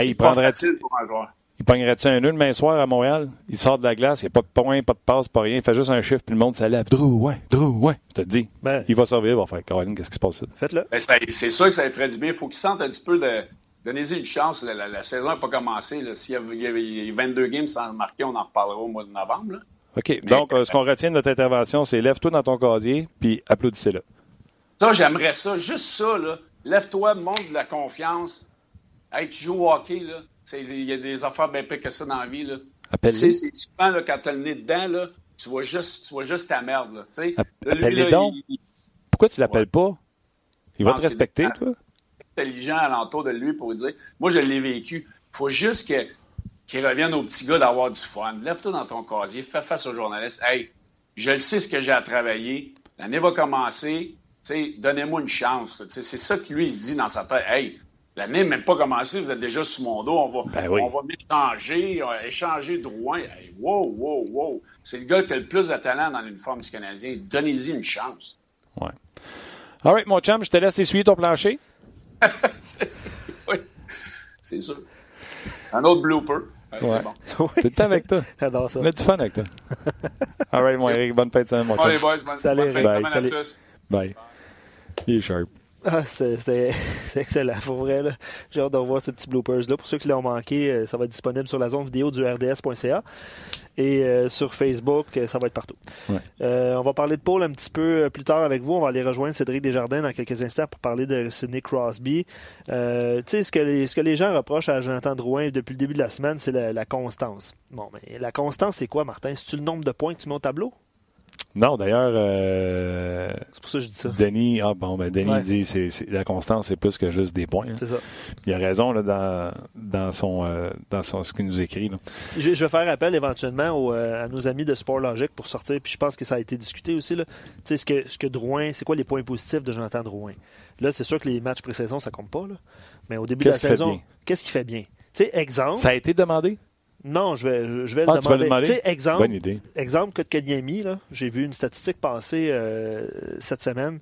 c'est pas facile pour un joueur. Il pognerait-tu un nœud demain soir à Montréal? Il sort de la glace, il n'y a pas de point, pas de passe, pas rien. Il fait juste un chiffre, puis le monde s'élève. Drew, ouais, Drew, ouais. Je te dis. Ben, il va survivre, il va faire Caroline, qu'est-ce qui se passe là? Faites-le. Ben, c'est sûr que ça lui ferait du bien. Il faut qu'il sente un petit peu de, Donnez-y une chance. La, saison n'a pas commencé. S'il y, a 22 games sans marquer, on en reparlera au mois de novembre. OK. Donc, euh, ce qu'on retient de notre intervention, c'est lève-toi dans ton casier, puis applaudissez-le. Ça, j'aimerais ça. Juste ça, là. Lève-toi, montre de la confiance. Hey, tu joues au hockey, là. Il y a des affaires bien pires que ça dans la vie, là. C'est souvent, là, quand tu as le nez dedans, là, tu vois juste, tu vois juste ta merde, là. Appelle-le donc. Pourquoi tu l'appelles pas? Il va te respecter, toi intelligent alentour de lui pour dire Moi, je l'ai vécu. Il faut juste qu'il revienne aux petits gars d'avoir du fun. Lève-toi dans ton casier, fais face aux journalistes. Hey, je sais ce que j'ai à travailler. L'année va commencer. Donnez-moi une chance. C'est ça que lui, il se dit dans sa tête. Hey, l'année n'est même pas commencé, vous êtes déjà sous mon dos. On va, ben on va échanger, euh, échanger Drouin. Hey, wow, wow, wow. C'est le gars qui a le plus de talent dans l'uniforme du Canadien. Donnez-y une chance. Ouais. All right, mon chum, je te laisse essuyer ton plancher. Oui, c'est sûr. Un autre blooper. Ouais. C'est bon. Tout le temps avec toi. J'adore ça. A du fun avec toi. All right, mon Eric, bonne fête de semaine, mon les boys, bonne, Salut, bonne fête de semaine à tous. Bye. Il est sharp. Ah, c'est excellent, pour vrai. J'ai hâte de voir ce petit bloopers-là. Pour ceux qui l'ont manqué, euh, ça va être disponible sur la zone vidéo du rds.ca et euh, sur Facebook, euh, ça va être partout. on va parler de Paul un petit peu plus tard avec vous. On va aller rejoindre Cédric Desjardins dans quelques instants pour parler de Sidney Crosby. tu sais, ce que, les, ce que les gens reprochent à Jonathan Drouin depuis le début de la semaine, c'est la, la, constance. Bon, mais la constance, c'est quoi, Martin? C'est-tu le nombre de points que tu mets au tableau? Non, d'ailleurs, euh, c'est pour ça que je dis ça. Denis, ah bon, ben Denis dit c'est, la constance, c'est plus que juste des points. C'est ça. Il a raison là, dans, dans son euh, dans son ce qu'il nous écrit. Là. Je, vais faire appel éventuellement euh, à nos amis de Sport Logique pour sortir. Puis je pense que ça a été discuté aussi là. Tu sais ce que ce que Drouin, c'est quoi les points positifs de Jonathan Drouin? Là, c'est sûr que les matchs pré-saison ça compte pas là. Mais au début de la saison, qu'est-ce qui fait bien? Tu sais, exemple. Ça a été demandé? Non, je vais, je vais ah, le demander? Tu demander? exemple, Bonne idée. exemple, là, j'ai vu une statistique passer euh, cette semaine.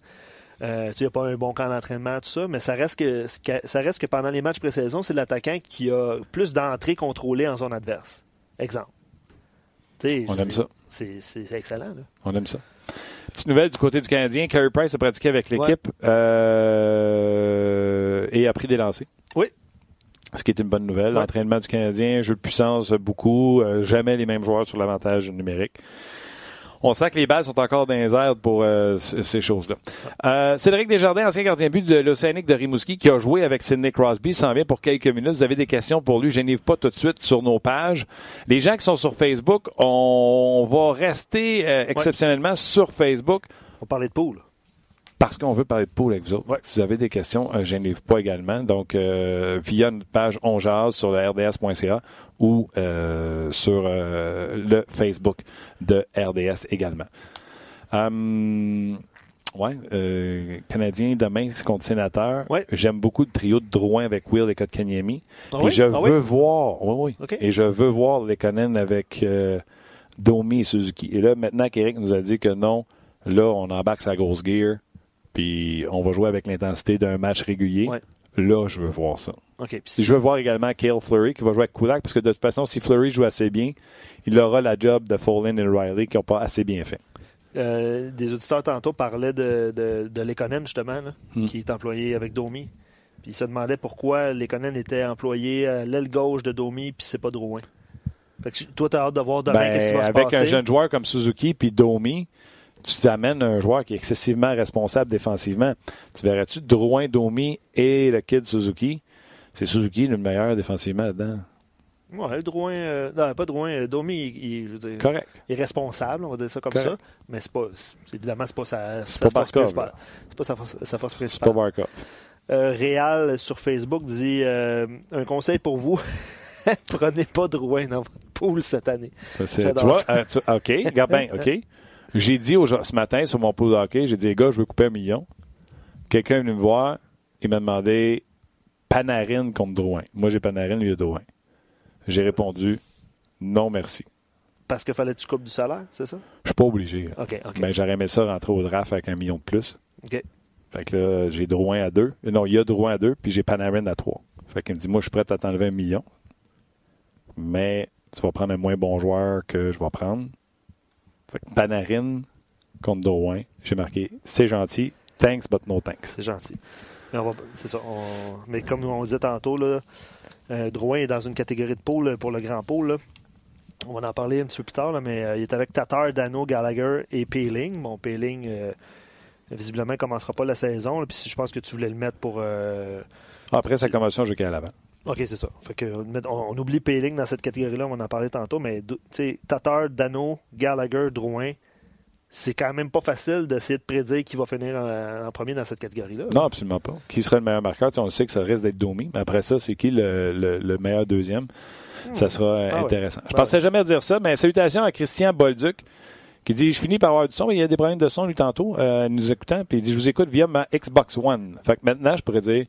Euh, il n'y a pas un bon camp d'entraînement, tout ça, mais ça reste que, ça reste que pendant les matchs pré-saison, c'est l'attaquant qui a plus d'entrées contrôlées en zone adverse. Exemple. On aime ça. C'est excellent. Là. On aime ça. Petite nouvelle du côté du Canadien, Carey Price a pratiqué avec l'équipe euh, et a pris des lancers. Oui, ce qui est une bonne nouvelle. L'entraînement du Canadien, jeu de puissance beaucoup, euh, jamais les mêmes joueurs sur l'avantage numérique. On sent que les balles sont encore dans les airs pour euh, ces choses-là. Euh, Cédric Desjardins, ancien gardien but de l'Océanique de Rimouski, qui a joué avec Sidney Crosby, s'en vient pour quelques minutes. Vous avez des questions pour lui, je n'y pas tout de suite sur nos pages. Les gens qui sont sur Facebook, on va rester exceptionnellement sur Facebook. On va parler de poule parce qu'on veut parler de poule avec vous autres. Si vous avez des questions, euh, je n'ai pas également. Donc, euh, via une page On sur le rds.ca ou euh, sur le Facebook de RDS également. Hum, ouais, Canadien demain, c'est contre Sénateur. J'aime beaucoup le trio de Drouin avec Will et Kotkaniemi. Ah et je ah veux voir, oui, oui. Et je veux voir les Conan avec Domi et Suzuki. Et là, maintenant qu'Éric nous a dit que non, là, on embarque sa grosse gear puis on va jouer avec l'intensité d'un match régulier. Là, je veux voir ça. je veux voir également Kale Fleury qui va jouer avec Kulak parce que de toute façon, si Fleury joue assez bien, il aura la job de Follen et Riley qui n'ont pas assez bien fait. Euh, des auditeurs tantôt parlaient de, de, de Lekonen, justement, hmm. qui est employé avec Domi. Puis ils se demandaient pourquoi Lekonen était employé à l'aile gauche de Domi, puis c'est pas Drouin. Fait que toi, tu as hâte de voir demain ben, qu'est-ce qui va se passer. Avec un jeune joueur comme Suzuki puis Domi, tu t'amènes un joueur qui est excessivement responsable défensivement. Tu verrais-tu Drouin, Domi et le kid Suzuki? C'est Suzuki le meilleur défensivement là-dedans. Ouais, Drouin, euh, non, pas Drouin, euh, Domi, il, je veux dire, Correct. est responsable, on va dire ça comme ça, mais c'est pas, évidemment, c'est pas sa, sa force principale. C'est pas sa force, sa force principale. C'est pas euh, Réal sur Facebook dit euh, un conseil pour vous. Prenez pas Drouin dans votre pool cette année. tu vois, OK, bien, OK. J'ai dit ce matin sur mon pool de hockey, j'ai dit, les gars, je veux couper un million. Quelqu'un est venu me voir, il m'a demandé Panarin contre Drouin. Moi, j'ai Panarin, lui, il a Drouin. J'ai répondu, non, merci. Parce qu'il fallait que tu coupes du salaire, c'est ça? Je suis pas obligé. OK, OK. Mais j'aurais aimé ça rentrer au draft avec un million de plus. OK. Fait que là, j'ai Drouin à deux. Non, il y a Drouin à deux, puis j'ai Panarin à trois. Fait qu'il me dit, moi, je suis prêt à t'enlever un million. Mais tu vas prendre un moins bon joueur que je vais prendre. Fait que Panarin contre Drouin, j'ai marqué c'est gentil, thanks but no thanks. C'est gentil. Mais, c'est ça, mais comme on disait tantôt, là, euh, Drouin est dans une catégorie de pôle pour le grand pôle. On va en parler un petit peu plus tard, mais euh, il est avec Tatar, Dano, Gallagher et Peeling. Bon, Peeling, euh, visiblement, ne commencera pas la saison. Puis je pense que tu voulais le mettre pour. Après sa convention, je vais à l'avant. OK, c'est ça. Fait que, on, oublie Payling dans cette catégorie-là, on en a parlé tantôt, mais Tatar, Dano, Gallagher, Drouin, c'est quand même pas facile d'essayer de prédire qui va finir en, premier dans cette catégorie-là. Non, absolument pas. Qui serait le meilleur marqueur? on sait que ça risque d'être Domi, mais après ça, c'est qui le, meilleur deuxième? Ça hmm. sera ah intéressant. Je Je pensais jamais dire ça, mais salutations à Christian Bolduc qui dit Je finis par avoir du son, il y a des problèmes de son, lui, tantôt, euh, nous écoutant, puis il dit Je vous écoute via ma Xbox One. Fait que maintenant, je pourrais dire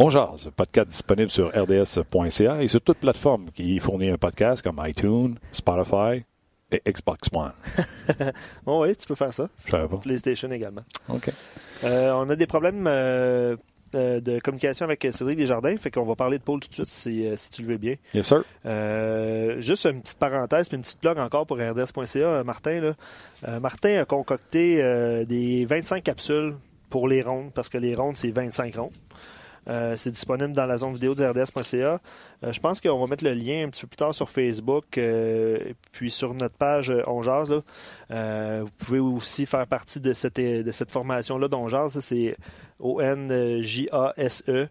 On jase, podcast disponible sur rds.ca et sur toute plateforme qui fournit un podcast comme iTunes, Spotify et Xbox One. oh oui, tu peux faire ça. Pas. PlayStation également. OK. Euh, on a des problèmes euh, euh, de communication avec Cédric Desjardins. Fait qu'on va parler de Paul tout de suite si, euh, si tu le veux bien. Yes, sir. Euh, juste une petite parenthèse puis une petite blog encore pour RDS.ca, Martin. Là. Martin a concocté des 25 capsules pour les rondes parce que les rondes, c'est 25 rondes. Euh, c'est disponible dans la zone vidéo de RDS.ca. Euh, je pense qu'on va mettre le lien un petit peu plus tard sur Facebook, euh, puis sur notre page On vous pouvez aussi faire partie de cette, de cette formation-là d'On C'est O-N-J-A-S-E.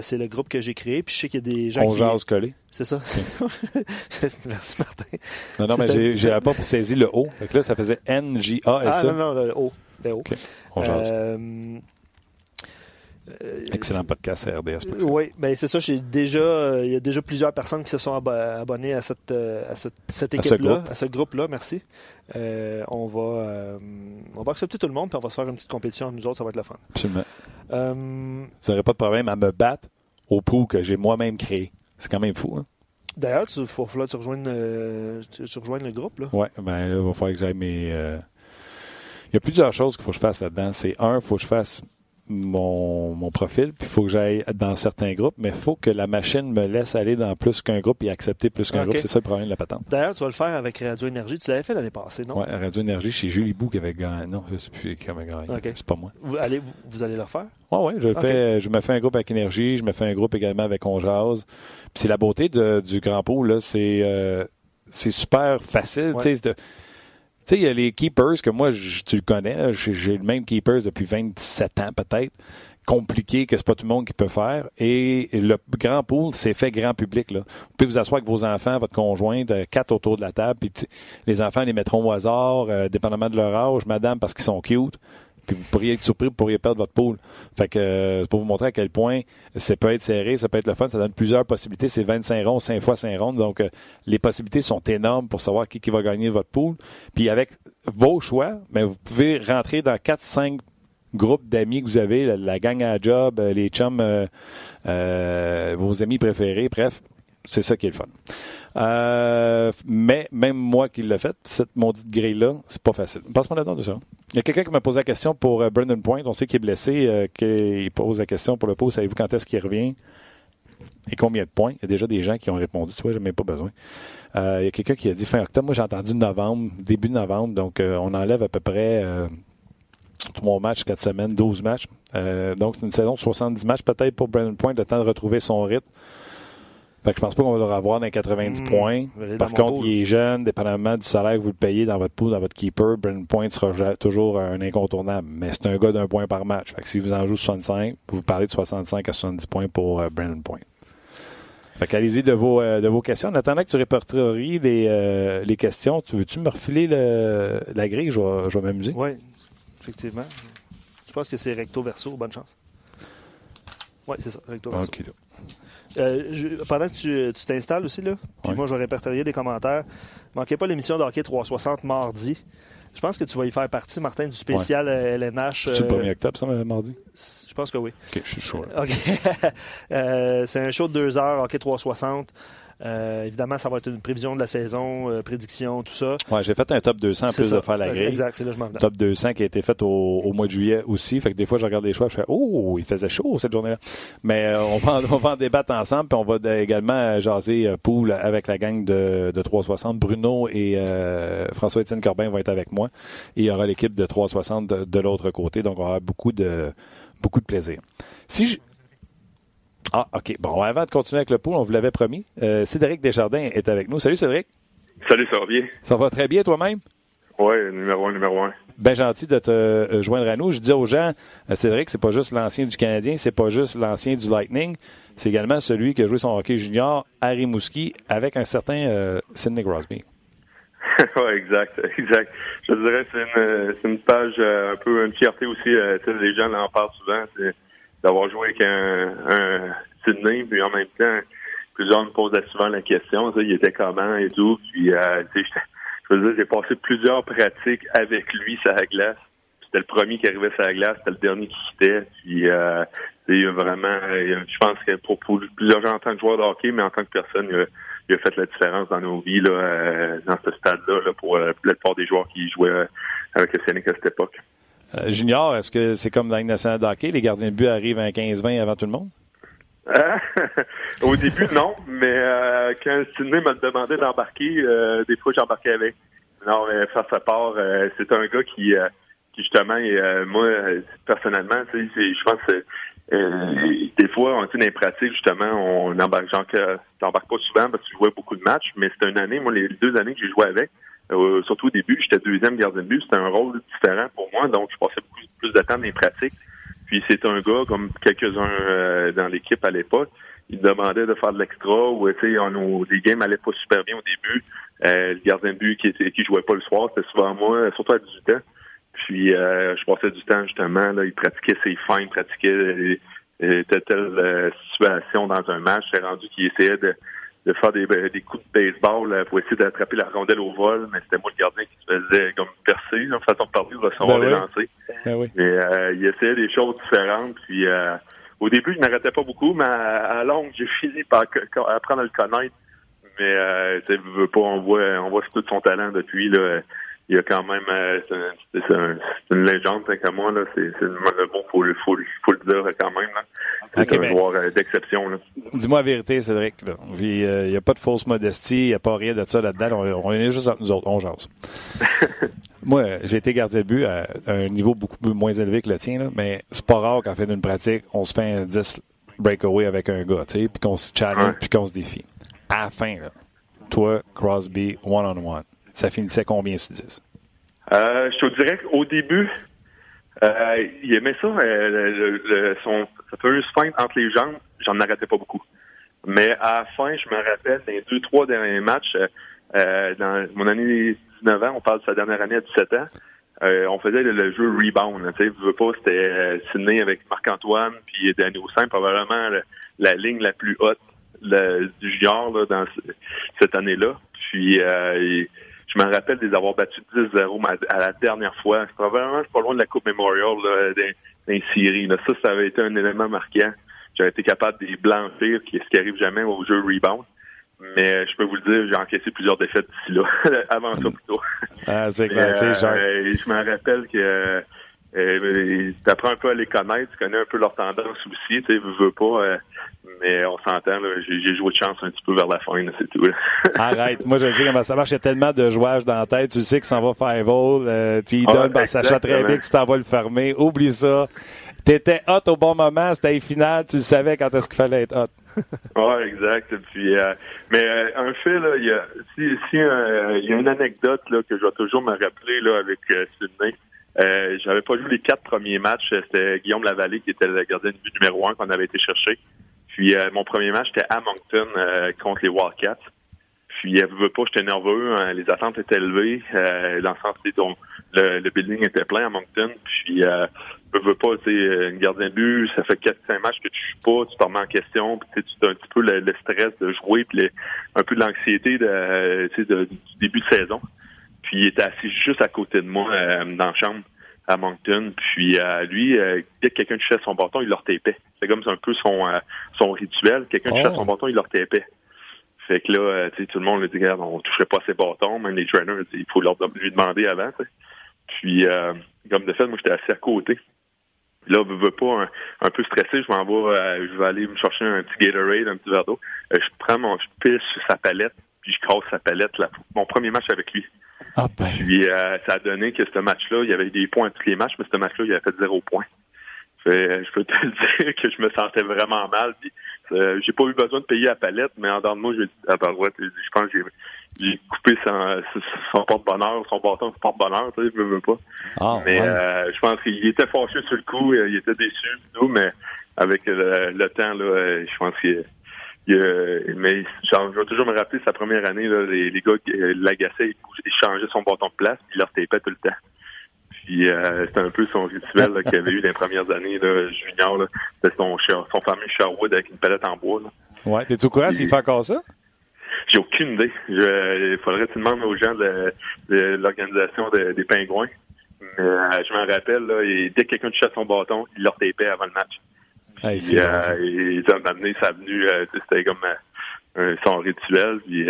c'est le groupe que j'ai créé. Puis je sais qu'il y a des gens On jase collé. C'est ça. Merci, Martin. Non, non, mais j'ai pas saisi le O. Donc là, ça faisait N-J-A-S-E. Ah, non, non, le O. Le o. On jase. Euh, Excellent podcast à RDS. Oui, ben c'est ça. J'ai déjà, euh, il y a déjà plusieurs personnes qui se sont abonnées à cette, euh, à cette, équipe-là, à ce groupe-là. merci. on va, on va accepter tout le monde, puis on va se faire une petite compétition nous autres. Ça va être la fun. Absolument. Vous n'aurez pas de problème à me battre au pouls que j'ai moi-même créé. C'est quand même fou. Hein? D'ailleurs, il faut que tu rejoignes, tu rejoignes le groupe. Oui, ben il va falloir que j'aille mes. Il y a plusieurs choses qu'il faut que je fasse là-dedans. C'est un, il faut que je fasse mon, mon profil, puis il faut que j'aille dans certains groupes, mais il faut que la machine me laisse aller dans plus qu'un groupe et accepter plus qu'un groupe. C'est ça le problème de la patente. D'ailleurs, tu vas le faire avec Radio Énergie. Tu l'avais fait l'année passée, non? Oui, Radio Énergie, chez Julie Bou qui avait gagné. Non, je ne sais plus qui avait gagné. C'est pas moi. Vous allez, vous, allez le refaire? Oui, oui. Je, fais, je me fais un groupe avec Énergie, je me fais un groupe également avec On Puis c'est la beauté de, du Grand Pot, là. C'est, euh, c'est super facile. tu sais tu sais, il y a les keepers que moi, tu le connais. J'ai le même keepers depuis 27 ans peut-être compliqué que c'est pas tout le monde qui peut faire. Et le grand pool, c'est fait grand public. Là. Vous pouvez vous asseoir avec vos enfants, votre conjointe, quatre autour de la table, puis les enfants les mettront au hasard, euh, dépendamment de leur âge, madame, parce qu'ils sont cute. Puis vous pourriez être surpris, vous pourriez perdre votre pool. Fait que euh, pour vous montrer à quel point ça peut être serré, ça peut être le fun, ça donne plusieurs possibilités. C'est 25 ronds, 5 fois 5 rondes. Donc les possibilités sont énormes pour savoir qui, va gagner votre pool. Puis avec vos choix, mais vous pouvez rentrer dans 4, 5 groupe d'amis que vous avez, la, gang à job, euh, les chums, euh, euh, vos amis préférés, bref, c'est ça qui est le fun. Mais même moi qui l'ai fait, cette maudite grille-là, c'est pas facile. Passe-moi la de ça. Il y a quelqu'un qui m'a posé la question pour Brendan Point. On sait qu'il est blessé, qu'il pose la question pour le pot. Savez-vous quand est-ce qu'il revient? Et combien de points? Il y a déjà des gens qui ont répondu. Tu vois, n'ai même pas besoin. il y a quelqu'un qui a dit fin octobre. Moi, j'ai entendu novembre, début novembre. Donc, on enlève à peu près Trois matchs, quatre semaines, 12 matchs. Euh, donc, c'est une saison de 70 matchs peut-être pour Brandon Point, le temps de retrouver son rythme. Fait que je pense pas qu'on va le revoir dans les 90 hmm. points. Par contre, il est jeune, dépendamment du salaire que vous le payez dans votre pool, dans votre keeper, Brandon Point sera toujours un incontournable. Mais c'est un gars d'un point par match. Fait que si vous en jouez 65, vous parlez de 65 à 70 points pour euh, Brandon Point. Fait qu'allez-y de vos, euh, de vos questions. En attendant que tu répertories les, les questions, tu veux-tu me refiler le, la grille? Je vais, je vais m'amuser. Oui, effectivement. Je pense que c'est recto verso, bonne chance. Oui, c'est ça, recto verso. Euh, pendant que tu t'installes aussi, là, puis moi je vais répertorier des commentaires. Manquez pas l'émission de Hockey 360 mardi. Je pense que tu vas y faire partie, Martin, du spécial LNH. C'est le 1er octobre, ça, mardi? Je pense que oui. OK, je suis chaud. OK. Euh, c'est un show de deux heures, Hockey 360. Euh, évidemment, ça va être une prévision de la saison, euh, prédiction, tout ça. Ouais, j'ai fait un top 200 en plus de faire la grille. Exact, c'est là je m'en Top 200 qui a été fait au, mois de juillet aussi. Fait que des fois, je regarde les choix, je fais Oh, il faisait chaud cette journée-là. Mais euh, on, va, on va en débattre ensemble, puis on va également jaser pool avec la gang de, de 360. Bruno et François-Étienne Corbin vont être avec moi. Et il y aura l'équipe de 360 de, de l'autre côté. Donc, on aura beaucoup de beaucoup de plaisir. Si je, ah, OK. Bon, avant de continuer avec le pool, on vous l'avait promis. Euh, Cédric Desjardins est avec nous. Salut, Cédric. Salut, ça va bien? Ça va très bien, toi-même? Oui, numéro un, numéro un. Bien gentil de te euh, joindre à nous. Je dis aux gens, euh, Cédric, c'est pas juste l'ancien du Canadien, c'est pas juste l'ancien du Lightning, c'est également celui qui a joué son hockey junior à Rimouski avec un certain Sidney Crosby. oui, exact, exact. Je dirais que c'est une, page un peu une fierté aussi. les gens en parlent souvent. C'est d'avoir joué avec un, un Sydney, puis en même temps, plusieurs me posaient souvent la question, il était comment et tout, puis euh, je veux dire, j'ai passé plusieurs pratiques avec lui sur la glace. C'était le premier qui arrivait sur la glace, c'était le dernier qui quittait. Puis euh, il a vraiment, je pense que pour, plusieurs gens en tant que joueur de hockey, mais en tant que personne, il a, fait la différence dans nos vies là, euh, dans ce stade-là là, pour euh, la plupart des joueurs qui jouaient avec le Scénic à cette époque. Euh, junior, est-ce que c'est comme dans la nationale de hockey, les gardiens de but arrivent à 15-20 avant tout le monde? Au début, non, mais euh, quand Sidney m'a demandé d'embarquer, euh, des fois j'embarquais avec. Non, mais ça, ça part. Euh, c'est un gars qui, justement, moi, personnellement, je pense que des fois, on dit dans pratiques, justement, on embarque, genre, t'embarques pas souvent parce que tu jouais beaucoup de matchs, mais c'était une année, moi, les deux années que j'ai joué avec, surtout au début, j'étais deuxième gardien de but, c'était un rôle différent pour moi, donc je passais beaucoup plus de temps dans les pratiques. Puis c'est un gars, comme quelques-uns euh, dans l'équipe à l'époque, il demandait de faire de l'extra ou tu sais, les games allaient pas super bien au début. Euh, le gardien de but qui qui jouait pas le soir, c'était souvent moi, surtout à 18 ans. Puis euh, je passais du temps justement, là, il pratiquait ses fins, il pratiquait telle, telle situation dans un match. C'est rendu qu'il essayait de de faire des, ben, des coups de baseball pour essayer d'attraper la rondelle au vol, mais c'était moi le gardien qui se faisait comme percer, de façon de parler, de recevoir ben lancer. Ben Mais euh, il essayait des choses différentes. Puis euh, au début, je n'arrêtais pas beaucoup, mais à, longue, j'ai fini par apprendre à le connaître. Mais euh, tu veux pas, on voit, on voit tout son talent depuis là il y a quand même c'est un, une légende comme moi là c'est le bon faut le faut, faut le dire quand même là c'est un ben, joueur euh, d'exception. Dis-moi la vérité, Cédric. Il n'y a pas de fausse modestie, il n'y a pas rien de ça là-dedans. On, est juste entre nous autres, on jase. Moi, j'ai été gardien de but à, un niveau beaucoup moins élevé que le tien, là, mais c'est pas rare qu'en fait d'une pratique, on se fait un 10 breakaway avec un gars, puis qu'on se challenge, puis qu'on se défie. À la fin, là, toi, Crosby, one-on-one, ça finissait combien sur 10? Euh, je te dirais qu'au début, euh, il aimait ça, euh, le, son, sa fameuse feinte entre les jambes, j'en arrêtais pas beaucoup. Mais à la fin, je me rappelle, dans les deux, trois derniers matchs, dans mon année 19 ans, on parle de sa dernière année à 17 ans, on faisait le, jeu rebound. Tu sais, veux pas, c'était Sydney avec Marc-Antoine, puis Danny Houssin, probablement la, ligne la plus haute du junior là, dans cette année-là. Puis je me rappelle des avoir battus 10-0 à la dernière fois. C'est probablement pas loin de la Coupe Memorial d'un Syrie. Ça, ça avait été un élément marquant. J'avais été capable de les blanchir, ce qui arrive jamais au jeu rebound. Mais je peux vous le dire, j'ai encaissé plusieurs défaites d'ici là, avant ça plutôt. Ah, c'est clair, euh, Je me rappelle que euh, tu apprends un peu à les connaître, tu connais un peu leur tendance aussi, tu sais, veux pas. Euh, mais on s'entend, j'ai joué de chance un petit peu vers la fin, c'est tout. Arrête, moi je sais comment ça marche, il y a tellement de jouages dans la tête, tu sais que ça va faire vol, euh, tu y ah, donnes, ben, Sacha très bien que tu t'en vas le fermer, oublie ça. T'étais hot au bon moment, c'était final, tu savais quand est-ce qu'il fallait être hot. Oui, exact. Puis, euh, mais euh, un fait, là, il y a, si, si il y a une anecdote là, que je vais toujours me rappeler là, avec Sydney. Euh, j'avais pas joué les quatre premiers matchs. C'était Guillaume Lavallée qui était le gardien de but numéro un qu'on avait été chercher. Puis euh, mon premier match, c'était à Moncton euh, contre les Wildcats. Puis, elle veut pas, j'étais nerveux. Hein, les attentes étaient élevées. Euh, dans le sens, le, le building était plein à Moncton. Puis, euh, veux pas, tu sais, une gardien de but, ça fait 4-5 matchs que tu joues pas, tu te remets en question, puis tu as un petit peu le, stress de jouer, puis un peu de l'anxiété de, du début de saison. Puis, il était assis juste à côté de moi euh, dans la chambre à Moncton. Puis euh, lui, euh, dès que quelqu'un touchait son bâton, il leur tapait. C'est comme un peu son euh, son rituel. Quelqu'un touchait son oh. bâton, il leur tapait. Fait que là, tu sais, tout le monde lui dit, regarde, on toucherait pas ses bâtons, même les trainers, il faut leur lui demander avant. Puis comme de fait, moi j'étais assis à côté. Là, je veux pas un, peu stressé, je m'en vais, je vais aller me chercher un petit Gatorade, un petit verre d'eau. je prends mon, je pisse sur sa palette, puis je casse sa palette. Là, mon premier match avec lui. Ah ben. Puis euh, ça a donné que ce match-là, il y avait des points à tous les matchs, mais ce match-là, il avait fait zéro point. Fait, je peux te dire que je me sentais vraiment mal. Puis, euh, j'ai pas eu besoin de payer la palette, mais en dedans de moi, j'ai à je pense que j'ai coupé son, son porte-bonheur, son bâton de porte-bonheur, tu sais, je veux pas. Ah, mais euh, je pense qu'il était fâché sur le coup, il était déçu, tout, mais avec le, temps, là, je pense qu'il mais genre, je vais toujours me rappeler sa première année, là, les, les gars euh, l'agaçaient, ils, changeaient son bâton de place, puis ils leur tapaient tout le temps. Puis euh, c'était un peu son rituel qu'il avait eu dans les premières années là, junior. C'était son, son fameux Sherwood avec une palette en bois. Là. Ouais, t'es-tu au courant s'il fait encore ça? J'ai aucune idée. il faudrait que tu demandes aux gens de, l'organisation des Pingouins. Mais euh, je m'en rappelle, là, et dès que quelqu'un touchait son bâton, il leur tapait avant le match. Hey, et, euh, et, ça m'a amené, ça venu, euh, c'était comme un son rituel. Puis,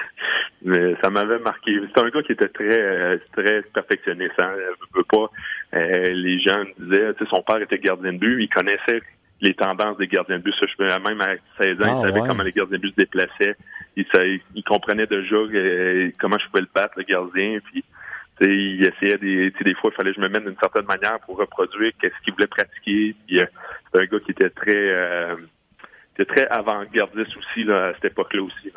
mais ça m'avait marqué. C'est un gars qui était très très perfectionniste. Hein. Je veux pas. les gens disaient, tu sais, son père était gardien de but, il connaissait les tendances des gardiens de but. Ça, je même à 16 ans, il ah, savait comment les gardiens de but se déplaçaient. Il, savait, il comprenait déjà comment je pouvais le battre, le gardien. Puis il essayait des, des fois, il fallait que je me mette d'une certaine manière pour reproduire qu'est-ce qu'il voulait pratiquer. Puis, euh, c'est un gars qui était très, euh, très avant-gardiste aussi là, à cette époque-là aussi.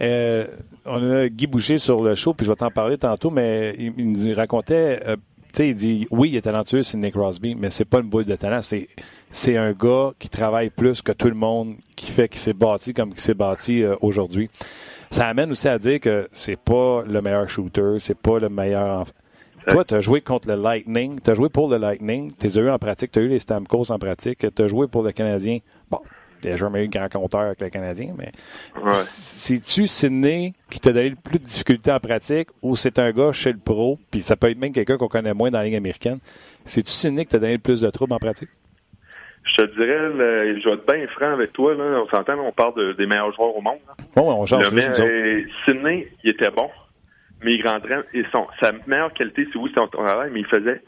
Euh, on a Guy Boucher sur le show, puis je vais t'en parler tantôt, mais il, nous racontait, tu sais, il dit, oui, il est talentueux, c'est Nick Crosby, mais c'est pas une boule de talent, c'est, c'est un gars qui travaille plus que tout le monde, qui fait qu'il s'est bâti comme il s'est bâti aujourd'hui ça amène aussi à dire que c'est pas le meilleur shooter, c'est pas le meilleur. Toi, tu as joué contre le Lightning, tu as joué pour le Lightning, tu as eu en pratique, tu as eu les Stamkos en pratique, tu as joué pour le Canadien. Bon, tu n'as jamais eu grand compteur avec le Canadien, mais c'est-tu Sidney qui t'a donné le plus de difficultés en pratique ou c'est un gars chez le pro, puis ça peut être même quelqu'un qu'on connaît moins dans la ligne américaine? C'est-tu Sidney qui t'a donné le plus de troubles en pratique? Je te dirais, je vais être bien franc avec toi. Là. On s'entend, on parle des meilleurs joueurs au monde. Oui, on change. Sidney, il était bon, mais il rentrait. Et son, sa meilleure qualité, c'est oui, c'était son travail, mais il faisait.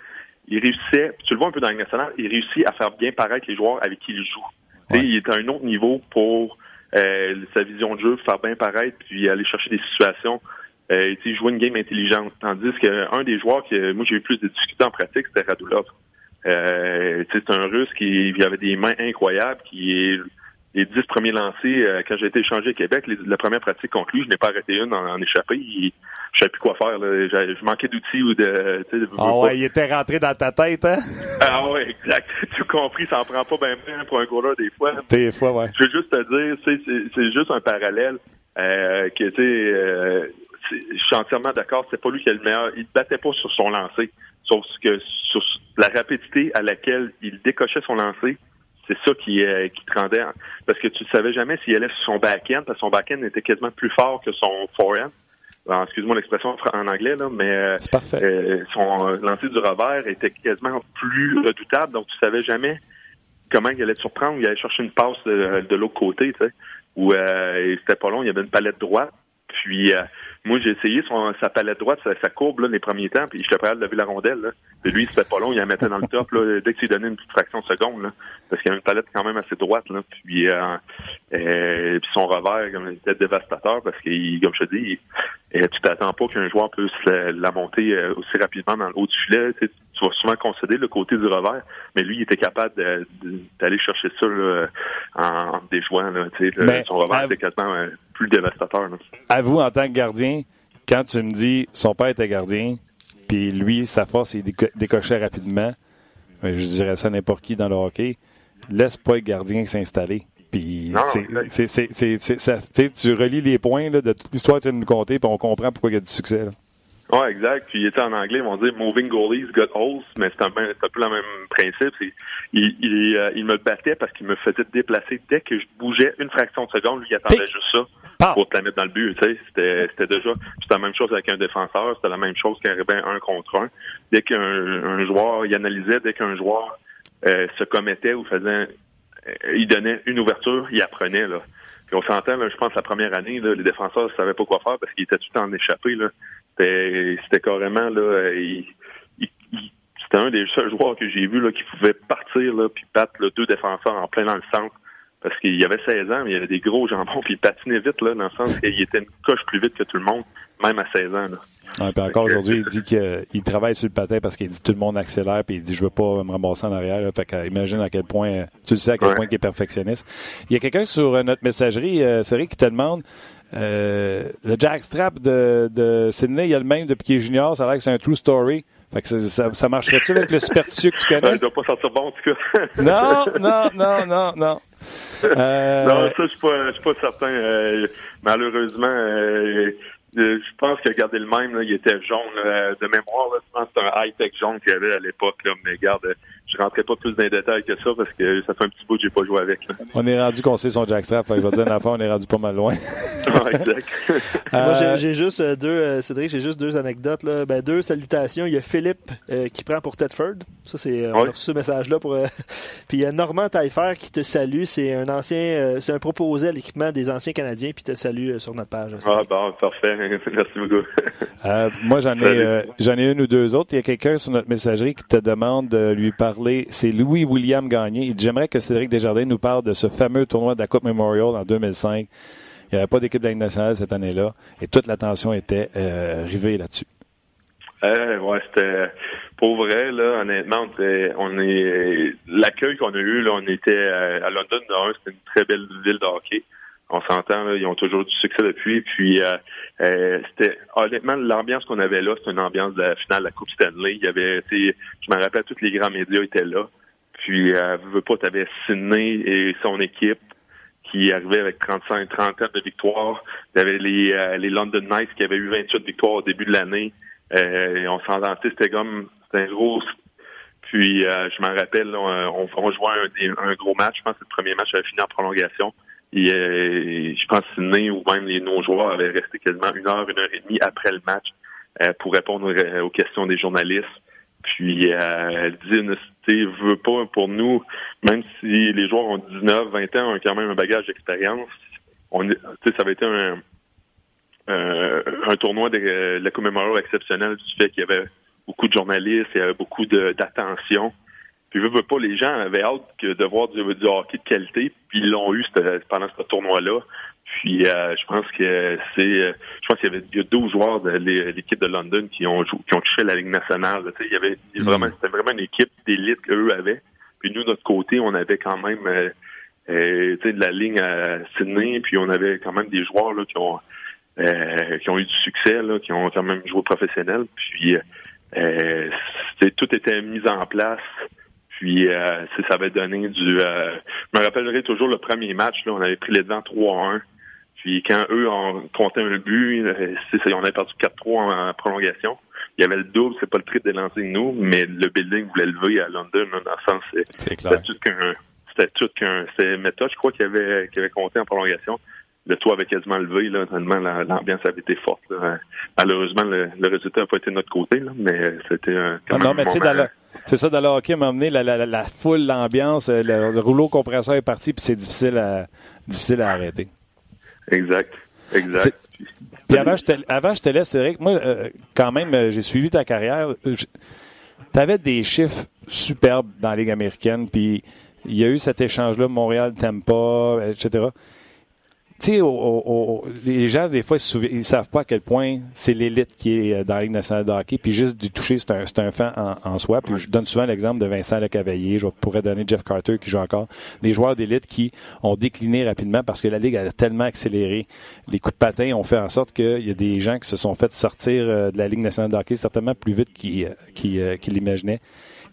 Il réussissait, tu le vois un peu dans le national, il réussit à faire bien paraître les joueurs avec qui il joue. Il est à un autre niveau pour euh, sa vision de jeu, faire bien paraître, puis aller chercher des situations. Euh, jouer une game intelligente. Tandis qu'un des joueurs que moi j'ai eu plus de difficultés en pratique, c'était Radulov. Euh, c'est un Russe qui avait des mains incroyables, qui est les dix premiers lancés, euh, quand j'ai été échangé à Québec, la première pratique contre lui, je n'ai pas arrêté une en, en échappé. Je je savais plus quoi faire. Je, manquais d'outils ou de. Ah ouais, il était rentré dans ta tête, hein? Ah ouais, exact. Tu compris, ça en prend pas bien bien pour un goaler des fois. Des fois, ouais. Je veux juste te dire, c'est juste un parallèle euh, que tu sais. Euh, je suis entièrement d'accord, c'est pas lui qui est le meilleur. Il battait pas sur son lancer. Sauf que sur la rapidité à laquelle il décochait son lancer, c'est ça qui, euh, qui te rendait. Parce que tu ne savais jamais s'il allait sur son back-end, parce que son back-end était quasiment plus fort que son forehand. Excuse-moi l'expression en anglais, là, mais euh, euh, son lancer du revers était quasiment plus redoutable, donc tu savais jamais comment il allait te surprendre. Il allait chercher une passe de, l'autre côté, tu sais, où c'était pas long, il y avait une palette droite. Puis moi, j'ai essayé son, sa palette droite, sa, courbe là, les premiers temps, puis j'étais prêt à lever la rondelle. Là. Lui, c'était pas long, il la mettait dans le top là, dès qu'il donnait une petite fraction de seconde. Là, parce qu'il avait une palette quand même assez droite. Là, puis, euh, euh, puis son revers comme, était dévastateur parce qu'il, comme je te dis, il, tu t'attends pas qu'un joueur puisse la, monter euh, aussi rapidement dans le haut du filet. Tu, vas souvent concéder le côté du revers, mais lui, il était capable d'aller chercher ça là, en, en déjouant. Là, tu son revers était quasiment euh, plus dévastateur. À vous, en tant que gardien, quand tu me dis son père était gardien, puis lui, sa force, il décochait rapidement, ben, je dirais ça n'importe qui dans le hockey, laisse pas le gardien s'installer. Puis tu relis les points là, de toute l'histoire que tu viens de nous conter, puis on comprend pourquoi il y a du succès. Là. Oui, exact. Puis il était en anglais, ils vont dire moving goalies got holes, mais c'est un, peu le même principe. Il, il, euh, il, me battait parce qu'il me faisait déplacer dès que je bougeais une fraction de seconde, lui il attendait juste ça pour te la mettre dans le but. Tu c'était, déjà c'était la même chose avec un défenseur, c'était la même chose qu'il arrivait un contre un. Dès qu'un un joueur, il analysait, dès qu'un joueur euh, se commettait ou faisait, euh, il donnait une ouverture, il apprenait là. Puis on s'entend, je pense, la première année, là, les défenseurs ne savaient pas quoi faire parce qu'ils étaient tout le temps en échappé. Là. C'était carrément là. c'était un des seuls joueurs que j'ai vu là, qui pouvait partir là, puis battre deux défenseurs en plein dans le centre. Parce qu'il y avait 16 ans, mais il y avait des gros jambons, puis il patinait vite, là, dans le sens qu'il était une coche plus vite que tout le monde, même à 16 ans. Là. puis encore aujourd'hui, il dit qu'il travaille sur le patin parce qu'il dit tout le monde accélère, puis il dit je veux pas me rembourser en arrière. Là. Fait que, imagine à quel point, tu le sais à quel point il est perfectionniste. Il y a quelqu'un sur euh, notre messagerie, euh, Cédric, qui te demande euh, le jackstrap de, de Sydney, il y a le même depuis qu'il est junior. Ça a l'air que c'est un true story. Fait que ça, ça marcherait-tu avec le super que tu connais? Il doit pas sortir bon, en tout cas. non, non, non, non, non. Euh... Non, ça, je suis pas, suis pas certain. Euh, malheureusement, euh, je pense qu'il a gardé le même. Là, il était jaune de mémoire. Là, je pense que c'est un high-tech jaune qu'il y avait à l'époque. Mais garde, je rentrais pas plus dans les détails que ça parce que ça fait un petit bout que j'ai pas joué avec. On est rendu qu'on sait son jackstrap. Je vais dire une on est rendu pas mal loin. exact. Moi, j'ai juste euh, deux, euh, Cédric, j'ai juste deux anecdotes. Là. Ben, deux salutations. Il y a Philippe euh, qui prend pour Tedford. Ça, c'est, on a reçu ce message-là. pour. puis il y a Normand Taillefer qui te salue. C'est un ancien, c'est un proposé à l'équipement des anciens Canadiens, puis te salue sur notre page. Ah, bon, parfait. Merci beaucoup. moi, j'en ai, j'en ai une ou deux autres. Il y a quelqu'un sur notre messagerie qui te demande de lui parler c'est Louis-William Gagné. J'aimerais que Cédric Desjardins nous parle de ce fameux tournoi de la Coupe Memorial en 2005. Il n'y avait pas d'équipe de la nationale cette année-là et toute l'attention était euh, rivée là-dessus. Euh, ouais, c'était pour vrai. Honnêtement, on, est l'accueil qu'on a eu. On était à London. C'était une très belle ville de hockey on s'entend, ils ont toujours du succès depuis. Puis euh, euh, c'était honnêtement l'ambiance qu'on avait là, c'était une ambiance de la finale de la Coupe Stanley. Il y avait, je me rappelle, tous les grands médias étaient là. Puis euh, veux pas, t'avais Sydney et son équipe qui arrivait avec 35, 30 de victoires. Avait les, euh, les London Knights qui avaient eu 28 victoires au début de l'année. Euh, on s'entendait, c'était comme c'était un gros puis je me rappelle, on, on, jouait un, un, gros match, je pense que le premier match avait fini en prolongation. Et, je pense que Sydney ou même les non-joueurs avaient resté quasiment une heure, une heure et demie après le match euh, pour répondre aux questions des journalistes. Puis euh, dit, veut pas pour nous, même si les joueurs ont 19, 20 ans, ont quand même un bagage d'expérience. Ça avait été un, un tournoi de, la commémoration exceptionnelle du fait qu'il y avait beaucoup de journalistes, il y avait beaucoup d'attention. Puis, veux, veux pas, les gens avaient hâte de voir du, hockey de qualité, puis ils l'ont eu pendant ce tournoi-là. Puis euh, je pense que c'est euh, je pense qu'il y avait il y a 12 joueurs de l'équipe de London qui ont qui ont touché la Ligue nationale. il y avait mm. vraiment c'était vraiment une équipe d'élite qu'eux avaient. Puis nous, de notre côté, on avait quand même euh de la ligne à Sydney, puis on avait quand même des joueurs là, qui ont qui ont eu du succès, là, qui ont quand même joué professionnel. Puis tout était mis en place puis euh, ça avait donné du. Euh, je me rappellerai toujours le premier match, là, on avait pris les devants 3-1. Puis quand eux ont compté un but, euh, on avait perdu 4-3 en, prolongation. Il y avait le double, c'est pas le triple de lancer de nous, mais le building voulait lever à London, dans le sens c'était tout qu'un c'était tout qu'un c'était je crois qu'il avait avait compté en prolongation. Le toit avait quasiment levé, là, tellement l'ambiance avait été forte. Malheureusement, le, résultat n'a pas été de notre côté, là, mais c'était un. Ah non, mais tu sais, c'est ça, dans le hockey, m'a amené la, la, la, foule, l'ambiance, euh, le, rouleau compresseur est parti, puis c'est difficile à, difficile à arrêter. Exact, exact. Puis avant je, te, avant, je te laisse, Eric, moi, euh, quand même, euh, j'ai suivi ta carrière. Tu avais des chiffres superbes dans la Ligue américaine, puis il y a eu cet échange-là, Montréal, Tampa, etc tu sais, les gens, des fois, ils, ne savent pas à quel point c'est l'élite qui est euh, dans la Ligue nationale de hockey. Puis juste du toucher, c'est un, un fait en, soi. Puis je donne souvent l'exemple de Vincent Lecavalier. Je pourrais donner Jeff Carter qui joue encore. Des joueurs d'élite qui ont décliné rapidement parce que la Ligue a tellement accéléré. Les coups de patin ont fait en sorte qu'il y a des gens qui se sont fait sortir euh, de la Ligue nationale de hockey certainement plus vite qu'ils euh, l'imaginaient.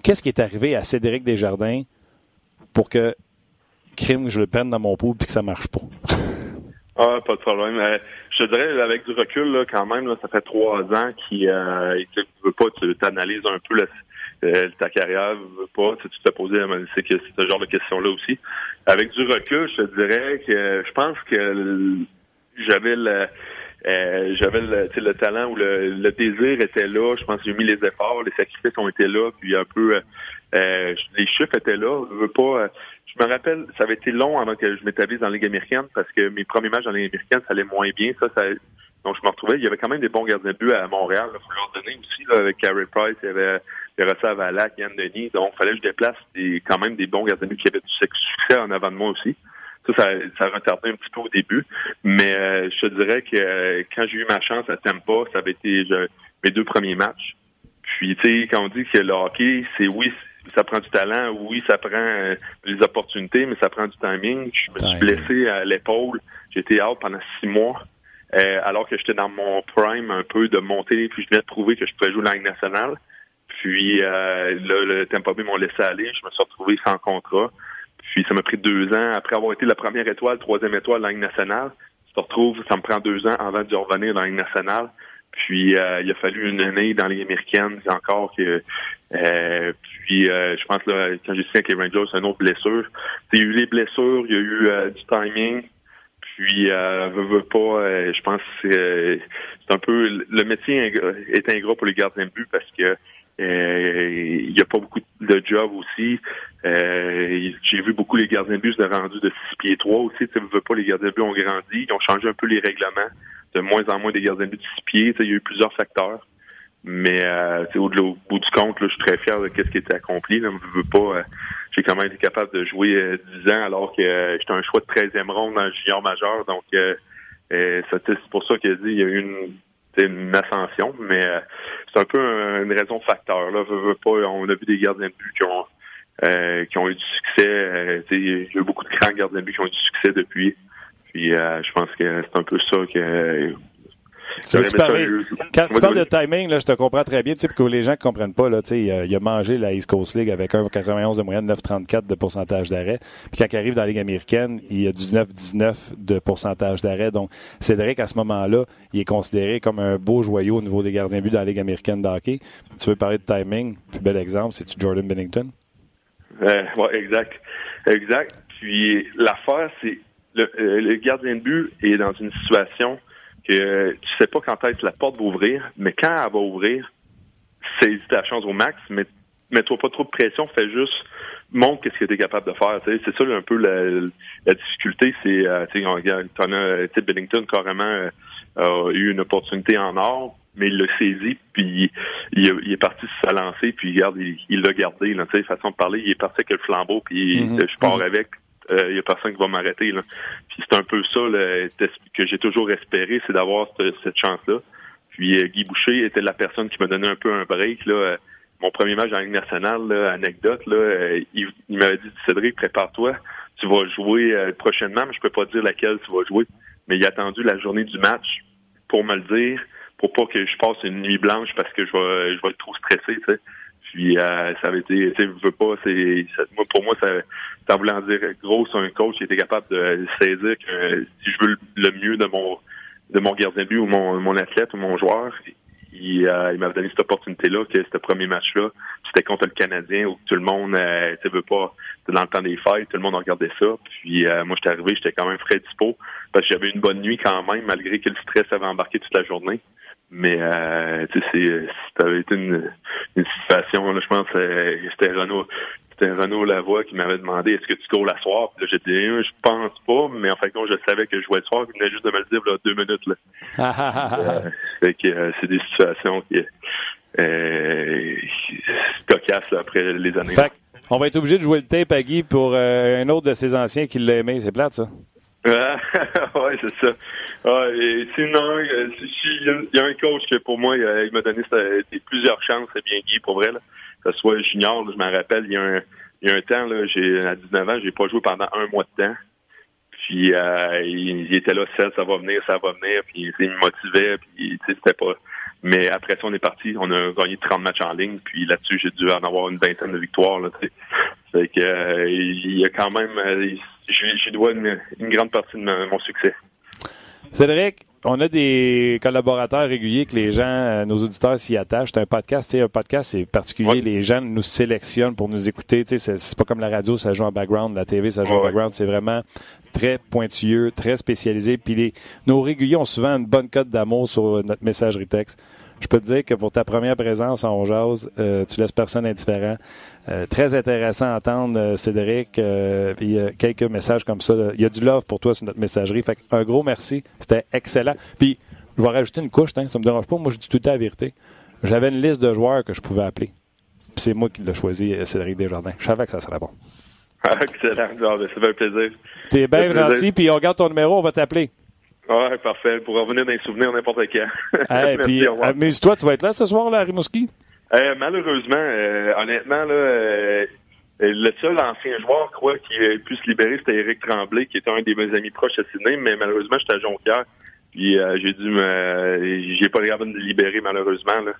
Qu'est-ce qui est arrivé à Cédric Desjardins pour que crime, je le prenne dans mon pot puis que ça marche pas? Ah, pas de problème. Euh, je dirais, avec du recul, là, quand même, là, ça fait trois ans qu'il euh, tu pas, tu t'analyses un peu euh, ta carrière, veux pas, tu te posé que ce genre de questions-là aussi. Avec du recul, je te dirais que je pense que j'avais le euh, j'avais le, le talent ou le, le, désir était là. Je pense que j'ai mis les efforts, les sacrifices ont été là, puis un peu euh, les chiffres étaient là. Je veux pas je me rappelle, ça avait été long avant que je m'établisse dans la Ligue américaine parce que mes premiers matchs dans la Ligue américaine, ça allait moins bien. Ça, ça donc je me retrouvais. Il y avait quand même des bons gardiens de but à Montréal. Il faut leur donner aussi là, avec Carey Price, il y avait Yaroslav Valak, Yann Denis. Donc il fallait que je déplace des, quand même des bons gardiens de but qui avaient du succès en avant de moi aussi. Ça, ça, ça retardait un petit peu au début. Mais euh, je te dirais que euh, quand j'ai eu ma chance à Tampa, ça avait été mes deux premiers matchs. Puis, tu sais, quand on dit que le hockey, c'est oui, ça prend du talent, oui, ça prend euh, des opportunités, mais ça prend du timing. Je me suis blessé à l'épaule. J'étais out pendant six mois, euh, alors que j'étais dans mon prime un peu de monter, puis je venais de prouver que je pouvais jouer la Ligue nationale. Puis euh, là, le Tampa Bay m'ont laissé aller. Je me suis retrouvé sans contrat. Puis ça m'a pris deux ans. Après avoir été la première étoile, troisième étoile la Ligue nationale, tu te retrouves, ça me prend deux ans avant de revenir dans la Ligue nationale. Puis il a fallu une année dans les américaines encore que puis je pense là, quand j'ai signé avec les Rangers, c'est une autre blessure. Il y a eu les blessures, il y a eu du timing. Puis, euh, veut, pas, euh, je pense que euh, c'est un peu le métier est ingrat pour les gardiens de but parce que euh, il n'y a pas beaucoup de jobs aussi. J'ai vu beaucoup les gardiens de but se rendu de 6 pieds 3 aussi. Tu veux pas, les gardiens de but ont grandi. Ils ont changé un peu les règlements. De moins en moins des gardiens de but de 6 pieds. Il y a eu plusieurs facteurs. Mais euh, au, au, bout du compte, là, je suis très fier de ce qui était accompli. Là. Je veux pas j'ai quand même été capable de jouer euh, 10 ans alors que euh, j'étais un choix de 13e ronde dans le junior majeur. Donc, euh, euh c'est pour ça qu'il a dit il y a eu une, une ascension, mais c'est un peu une raison facteur. Là. pas, on a vu des gardiens de but qui ont, qui ont eu du succès. il y a eu beaucoup de grands gardiens de but qui ont eu du succès depuis. Puis je pense que c'est un peu ça que quand tu parles de timing, là, je te comprends très bien. Tu sais, que les gens ne comprennent pas, là, tu sais, il, a, mangé la East Coast League avec 1,91 de moyenne, 9,34 de pourcentage d'arrêt. Puis quand il arrive dans la Ligue américaine, il a du 9,19 de pourcentage d'arrêt. Donc, Cédric, à ce moment-là, il est considéré comme un beau joyau au niveau des gardiens but dans la Ligue américaine de hockey. Tu veux parler de timing? Plus bel exemple, c'est-tu Jordan Bennington? Euh, ouais, exact. Exact. Puis l'affaire, c'est le, euh, le gardien de but est dans une situation que tu sais pas quand est-ce la porte va ouvrir, mais quand elle va ouvrir, c'est ta chance au max, mais mets-toi pas trop de pression, fais juste montre qu'est-ce que tu es capable de faire. C'est ça un peu la, la difficulté, c'est euh, tu sais, Bennington carrément euh, a eu une opportunité en or, mais il l'a saisi, puis il, est parti se lancer, puis regarde, il l'a gardé. Là, façon de parler, il est parti avec le flambeau, puis mm-hmm. je pars mm-hmm. avec il euh, n'y a personne qui va m'arrêter. Puis c'est un peu ça que j'ai toujours espéré, c'est d'avoir cette, chance-là. Puis euh, Guy Boucher était la personne qui m'a donné un peu un break. Là. Euh, mon premier match en Ligue nationale, anecdote, là, il, m'avait dit Cédric, prépare-toi, tu vas jouer prochainement, mais je peux pas dire laquelle tu vas jouer. Mais il a attendu la journée du match pour me le dire, pour pas que je passe une nuit blanche parce que je vais, je vais être trop stressé. Puis euh, ça avait été, tu veux pas, c'est, moi pour moi ça, ça voulait en dire gros sur un coach qui était capable de saisir que si je veux le mieux de mon de mon gardien de but ou mon, mon athlète ou mon joueur, il, euh, il m'avait donné cette opportunité-là, que ce premier match-là, c'était contre le Canadien où tout le monde, euh, tu veux pas, dans le temps des fêtes, tout le monde regardait ça. Puis euh, moi, j'étais arrivé, j'étais quand même frais dispo parce que j'avais une bonne nuit quand même, malgré que le stress avait embarqué toute la journée. Mais euh, tu sais, ça avait été une, une situation, là, je pense euh, c'était Renaud. C'était Renaud Lavoie qui m'avait demandé est-ce que tu cours la soir? Puis là, j'ai dit je pense pas, mais en fait je savais que je jouais le soir, il venait juste de me le dire là, deux minutes. Là. euh, fait que euh, c'est des situations qui euh, cocasses là, après les années. Fait on va être obligé de jouer le tape à Guy pour un autre de ses anciens qui l'a aimé. C'est plate, ça? ouais, c'est ça. Ouais, sinon, euh, il y, a un coach que pour moi, il m'a donné plusieurs chances, c'est bien Guy, pour vrai. Là. Que ce soit junior, je me rappelle, il y a un, y a un temps, là, j'ai à 19 ans, j'ai pas joué pendant un mois de temps. Puis euh, il, était là, ça, ça va venir, ça va venir, puis il me motivait, puis c'était pas. Mais après ça, on est parti, on a gagné 30 matchs en ligne, puis là-dessus, j'ai dû en avoir une vingtaine de victoires. Là, fait que euh, il y a quand même, je, dois une, grande partie de mon succès. Cédric, on a des collaborateurs réguliers que les gens, euh, nos auditeurs s'y attachent. C'est un podcast, un podcast, c'est particulier. Les gens nous sélectionnent pour nous écouter. C'est pas comme la radio, ça joue en background. La TV, ça joue en background. C'est vraiment très pointilleux, très spécialisé. Puis les, nos réguliers ont souvent une bonne cote d'amour sur notre messagerie texte. Je peux te dire que pour ta première présence en Jazz, euh, tu laisses personne indifférent. Euh, très intéressant à entendre, euh, Cédric. Euh, puis quelques messages comme ça. Il y a du love pour toi sur notre messagerie. Fait un gros merci. C'était excellent. Puis je vais rajouter une couche, hein, ça me dérange pas. Moi, je dis tout le temps la vérité. J'avais une liste de joueurs que je pouvais appeler. Puis c'est moi qui l'ai choisi, Cédric Desjardins. Je savais que ça serait bon. Ah, excellent. Ben, ça fait un plaisir. T'es bien gentil, puis on regarde ton numéro, on va t'appeler. Ouais, parfait. Pour revenir dans les souvenirs n'importe quand. hey, puis amuse-toi, tu vas être là ce soir, là, à Rimouski? Euh, malheureusement, euh, honnêtement, là, euh, le seul ancien joueur, crois, qui a pu se libérer, c'était Eric Tremblay, qui était un des mes amis proches à Sydney, mais malheureusement, j'étais à Jonquière. Puis j'ai dû me j'ai pas le de me libérer malheureusement. Là.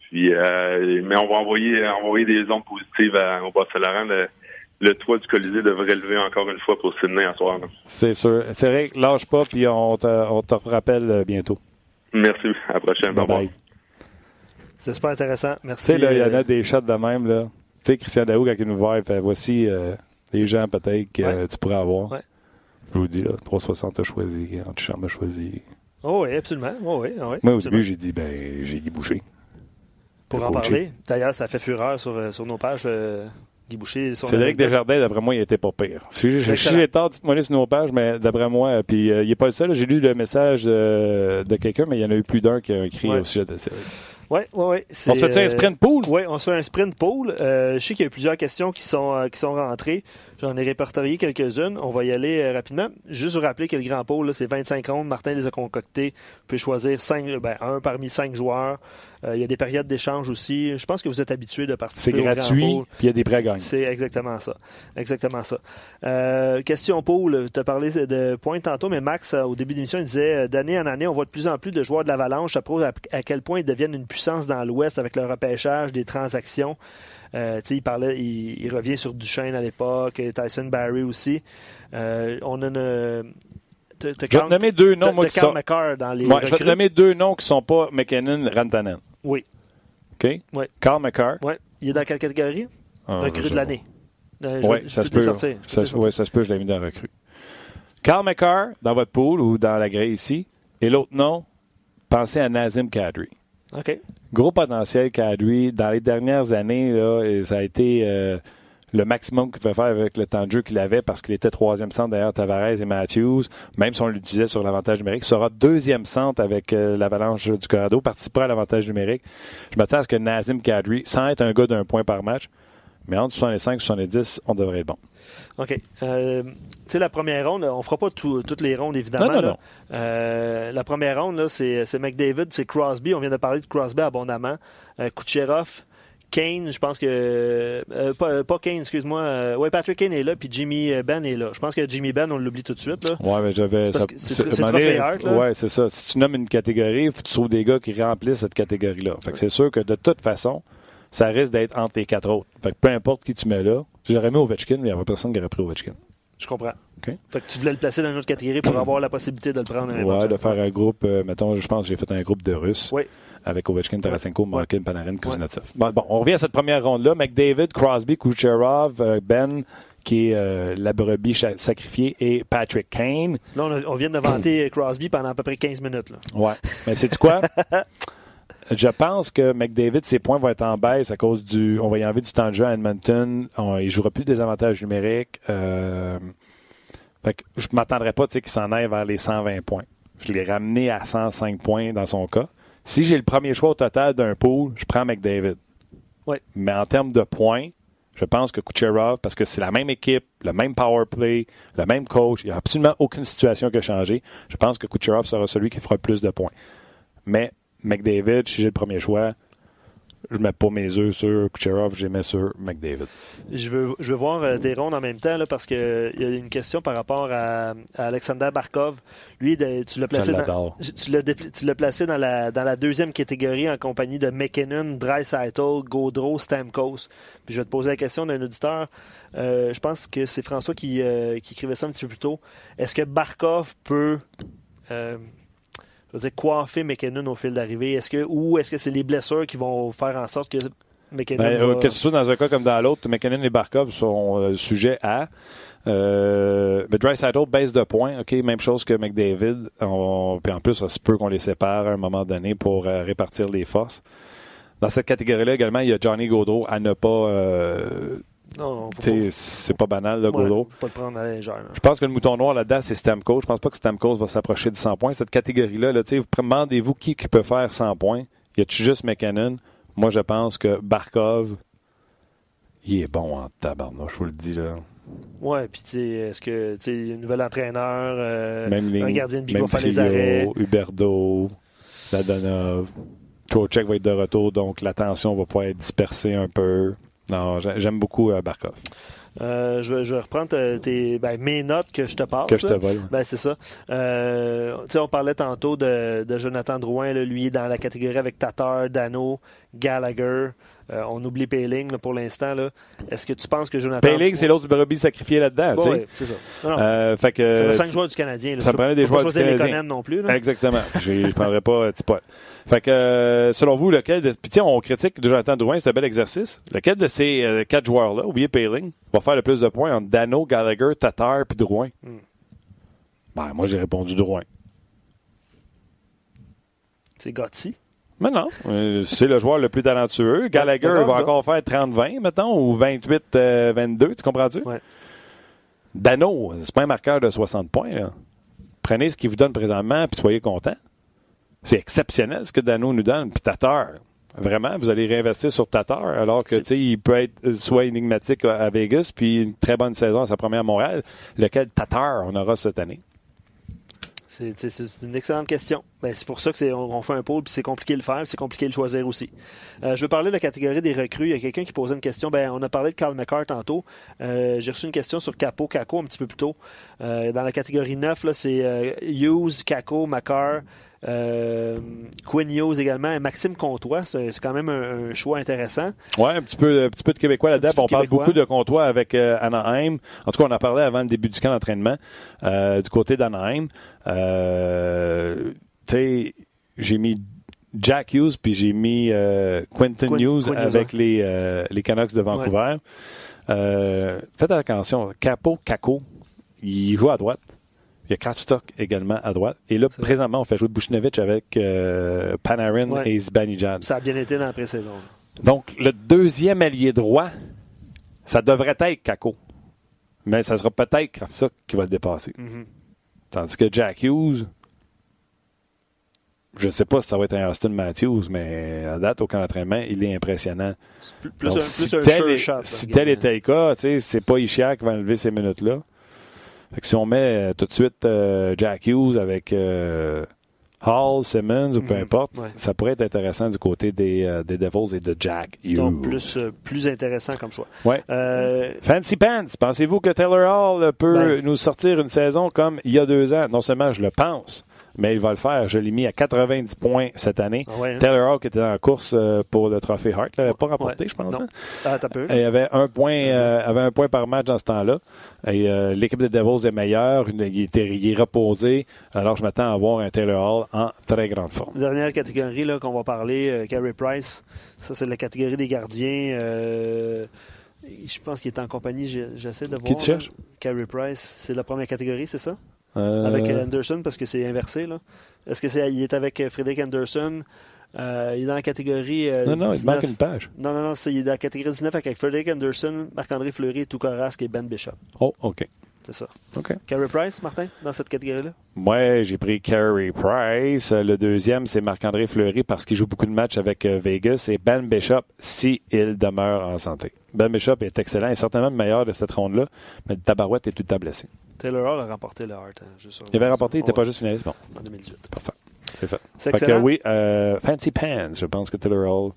Puis mais on va envoyer envoyer des ondes positives à, au Bas-Laurent. Le, le toit du Colisée devrait lever encore une fois pour Sydney en soir. C'est sûr. C'est vrai, lâche pas, puis on te, on te rappelle bientôt. Merci. À la prochaine. Bye bye. C'est super intéressant. Merci. Tu sais, il y en a des shots de même. là. Tu sais, Christian Daou, quand il nous voit, il fait voici les gens peut-être que tu pourrais avoir. Ouais. Je vous dis, là, 360 a choisi, Antichambre a choisi. Oh oui, absolument. Oh oui, oh oui, Moi, au début, j'ai dit, ben, j'ai Guy Boucher. Pour en parler. D'ailleurs, ça fait fureur sur, euh, sur nos pages. Euh, Guy Boucher. Cédric Desjardins, d'après moi, il était pas pire. Si j'ai tort, dites-moi sur nos pages, mais d'après moi, puis euh, il n'est pas le seul. J'ai lu le message de, quelqu'un, mais il y en a eu plus d'un qui a écrit au sujet de Cédric. Oui, oui, oui. On se fait un sprint pool? Oui, on se fait un sprint pool. je sais qu'il y a eu plusieurs questions qui sont, qui sont rentrées. J'en ai répertorié quelques-unes. On va y aller euh, rapidement. Juste vous rappeler que le grand pôle, c'est 25 rondes. Martin les a concoctés. Vous pouvez choisir ben, un parmi cinq joueurs. Euh, il y a des périodes d'échange aussi. Je pense que vous êtes habitué de participer. C'est gratuit, puis il y a des prêts à gagner. C'est exactement ça. Exactement ça. Euh, question pool, tu as parlé de points tantôt, mais Max, au début de l'émission, il disait d'année en année, on voit de plus en plus de joueurs de l'Avalanche. Ça prouve à, quel point ils deviennent une puissance dans l'Ouest avec le repêchage, des transactions. Euh, il parlait, il, revient sur Duchesne à l'époque, Tyson Barry aussi. Euh, on a une. je vais te nommer deux noms, moi, qui sont... dans les ouais, je vais te nommer deux noms qui ne sont pas McKinnon, Rantanen. Oui. OK? Oui. Carl McCarr. Oui. Il est dans quelle catégorie? Ah, recrue de l'année. Euh, oui, ça se peut. Ça, ouais, ça se peut, je l'ai mis dans recrue. Carl McCarr, dans votre pool ou dans la grille ici. Et l'autre nom, pensez à Nazim Kadri. Gros potentiel Kadri. Dans les dernières années, là, ça a été euh, le maximum qu'il pouvait faire avec le temps de jeu qu'il avait parce qu'il était troisième centre derrière Tavares et Matthews. Même si on l'utilisait sur l'avantage numérique, il sera deuxième centre avec euh, l'Avalanche du Colorado, participera à l'avantage numérique. Je m'attends à ce que Nazim Kadri, sans être un gars d'un point par match, mais entre 65 et 70, on devrait être bon. OK. Euh, tu sais, la première ronde, on ne fera pas toutes les rondes, évidemment. Non, non, non. Euh, la première ronde, c'est McDavid, c'est Crosby. On vient de parler de Crosby abondamment. Euh, Kucherov, Kane, je pense que. Euh, pas, pas, Kane, excuse-moi. ouais, Patrick Kane est là, puis Jimmy Ben est là. Je pense que Jimmy Ben, on l'oublie tout de suite. Là. Ouais, mais j'avais. C'est là. Ouais, c'est ça. Si tu nommes une catégorie, il faut que tu trouves des gars qui remplissent cette catégorie-là. Fait que c'est sûr que de toute façon, ça risque d'être entre les quatre autres. Fait que peu importe qui tu mets là, j'aurais mis Ovechkin, mais il n'y avait personne qui aurait pris Ovechkin. Je comprends. Fait que tu voulais le placer dans une autre catégorie pour avoir la possibilité de le prendre. Ouais, de faire un groupe, euh, mettons, je pense que j'ai fait un groupe de Russes. Oui. Avec Ovechkin, Tarasenko, Markin, Panarin, Kuznetsov. Bon, on revient à cette première ronde-là. McDavid, Crosby, Kucherov, euh, Ben, qui est euh, la brebis sacrifiée, et Patrick Kane. Là, on, vient de vanter Crosby pendant à peu près 15 minutes. Là. Ouais. Mais c'est quoi? Je pense que McDavid, ses points vont être en baisse à cause du. On va y enlever du temps de jeu à Edmonton. Il il jouera plus des avantages numériques. Euh, fait que je ne m'attendrais pas qu'il s'en aille vers les 120 points. Je l'ai ramené à 105 points dans son cas. Si j'ai le premier choix au total d'un pool, je prends McDavid. Oui. Mais en termes de points, je pense que Kucherov, parce que c'est la même équipe, le même power play, le même coach, il n'y a absolument aucune situation qui a changé. Je pense que Kucherov sera celui qui fera plus de points. Mais McDavid, si j'ai le premier choix, je mets pas mes œufs sur Kucherov, je les mets sur McDavid. Je veux, je veux voir euh, tes rondes en même temps, là, parce qu'il y a une question par rapport à, Alexander Barkov. Lui, tu l'as placé, dans, tu l'as placé dans la, dans la deuxième catégorie en compagnie de McKinnon, Dreisaitl, Gaudreau, Stamkos. Puis je vais te poser la question d'un auditeur. Euh, je pense que c'est François qui, euh, qui, écrivait ça un petit peu plus tôt. Est-ce que Barkov peut je veux dire, coiffer McKinnon au fil d'arrivée? Est-ce que, ou est-ce que c'est les blessures qui vont faire en sorte que McKinnon. Ben, va... Que ce soit dans un cas comme dans l'autre, McKinnon et Barkov sont euh, sujet à. Euh, mais Dry baisse de points, ok, même chose que McDavid. puis en plus, ça se peut qu'on les sépare à un moment donné pour euh, répartir les forces. Dans cette catégorie-là également, il y a Johnny Gaudreau à ne pas non, c'est pas banal, le ouais, pas le prendre à légère. Je pense que le mouton noir là-dedans, c'est Stamkos. Je pense pas que Stamkos va s'approcher de 100 points. Cette catégorie-là, là, vous demandez-vous qui, qui peut faire 100 points? Y a-tu juste McKinnon? Moi, je pense que Barkov, il est bon en tabarnouche, je vous le dis, là. Ouais, puis tu sais, est-ce que, tu sais, un nouvel entraîneur, euh, même un gardien de va faire les arrêts. Huberdo, Dadonov, Trocheck va être de retour, donc l'attention va pouvoir être dispersée un peu. Non, j'aime beaucoup euh, Barkov. Euh, je, vais reprendre tes, ben, mes notes que je te passe. Que je te vole. Ben, c'est ça. Euh, on parlait tantôt de, Jonathan Drouin. lui, dans la catégorie avec Tatar, Dano, Gallagher. On oublie Payling pour l'instant. Est-ce que tu penses que Jonathan. Payling, c'est l'autre brebis sacrifié là-dedans. oui, c'est ça. Euh, fait que, cinq joueurs du Canadien. ça prenait des joueurs du Canadien. non plus. Exactement. je ne prendrais pas Tipol. Fait que, euh, selon vous, lequel de. Puis tiens, on critique Jonathan Drouin, c'est un bel exercice. Lequel de ces euh, quatre joueurs-là, oubliez Payling, va faire le plus de points entre Dano, Gallagher, Tatar et Drouin? Hmm. Ben, moi, j'ai répondu Drouin. C'est Gotti. Mais non, euh, c'est le joueur le plus talentueux. Gallagher va encore faire 30-20, mettons, ou 28-22, tu comprends-tu? Ouais. Dano, c'est pas un marqueur de 60 points. Prenez ce qu'il vous donne présentement, puis soyez content. C'est exceptionnel ce que Dano nous donne. Puis Tatar, vraiment, vous allez réinvestir sur Tatar, alors que il peut être euh, soit énigmatique à Vegas, puis une très bonne saison à sa première à Montréal. Lequel Tatar on aura cette année? C'est une excellente question. Ben, c'est pour ça qu'on on fait un pôle, puis c'est compliqué de le faire, c'est compliqué de le choisir aussi. Euh, je veux parler de la catégorie des recrues. Il y a quelqu'un qui posait une question. Ben, on a parlé de Carl McCart tantôt. Euh, j'ai reçu une question sur Capo, Caco un petit peu plus tôt. dans la catégorie 9, c'est Hughes, Caco, McCart, euh, Quinn Hughes également et Maxime Comtois. C'est quand même un, choix intéressant. Oui, un petit peu, un petit peu de Québécois là-dedans. On parle beaucoup de Comtois avec euh, Anaheim. En tout cas, on en parlé avant le début du camp d'entraînement euh, du côté d'Anaheim. Tu sais, j'ai mis Jack Hughes puis j'ai mis Quentin Hughes avec les, les Canucks de Vancouver. faites attention, Capo, Caco, il joue à droite. Il y a Krafstock également à droite. Et là, présentement, on fait jouer Bushnovich avec euh, Panarin et Zibanejad. Ça a bien été dans la pré-saison. Donc, le deuxième allié droit, ça devrait être Kako. Mais ça sera peut-être Krafstock qui va le dépasser. Mm-hmm. Tandis que Jack Hughes, je ne sais pas si ça va être un Austin Matthews, mais à date, au camp d'entraînement, il est impressionnant. Plus, un, si, tel, si tel était le cas, c'est pas Ishia qui va enlever ces minutes-là si on met euh, tout de suite euh, Jack Hughes avec euh, Hall, Simmons ou peu mhm. importe, ça pourrait être intéressant du côté des, des Devils et de Jack Hughes. Donc plus, plus intéressant comme choix. Ouais. Fancy Pants, pensez-vous que Taylor Hall peut ben. nous sortir une saison comme il y a deux ans? Non seulement je le pense, mais il va le faire. Je l'ai mis à 90 points cette année. Ah hein? Taylor Hawk était la course euh, pour le trophée Hart. Il l'avait pas remporté, je pense. Hein? Ah, il avait un point, euh, avait un point par match dans ce temps-là. Et euh, l'équipe des Devils est meilleure. Il, était, est reposé. Alors, je m'attends à voir un Taylor Hall en très grande forme. Dernière catégorie là, qu'on va parler, Carey Price. Ça, c'est la catégorie des gardiens. je pense qu'il est en compagnie. J'essaie de voir. Qui tu cherches? Carey Price. C'est la première catégorie, c'est ça? Avec euh, Anderson, parce que c'est inversé. là. Est-ce que c'est, il est avec euh, Frédéric Anderson? Euh, il est dans la catégorie. non, non, il manque une page. Non, non, non, il est dans la catégorie 19 avec Frédéric Anderson, Marc-André Fleury, Toukarasque et Ben Bishop. Oh, OK. C'est ça. OK. Carey Price, Martin, dans cette catégorie-là? Moi, j'ai pris Carey Price. Le deuxième, c'est Marc-André Fleury parce qu'il joue beaucoup de matchs avec Vegas et Ben Bishop s'il demeure en santé. Ben Bishop est excellent et certainement le meilleur de cette ronde-là, mais le tabarouette est tout le temps blessé. Taylor Hall a remporté le Hart. Hein, il avait remporté, il n'était pas juste finaliste. Bon. En 2018. Parfait. C'est fait. C'est excellent. Que, oui, euh, Fancy Pants, je pense que Taylor Hall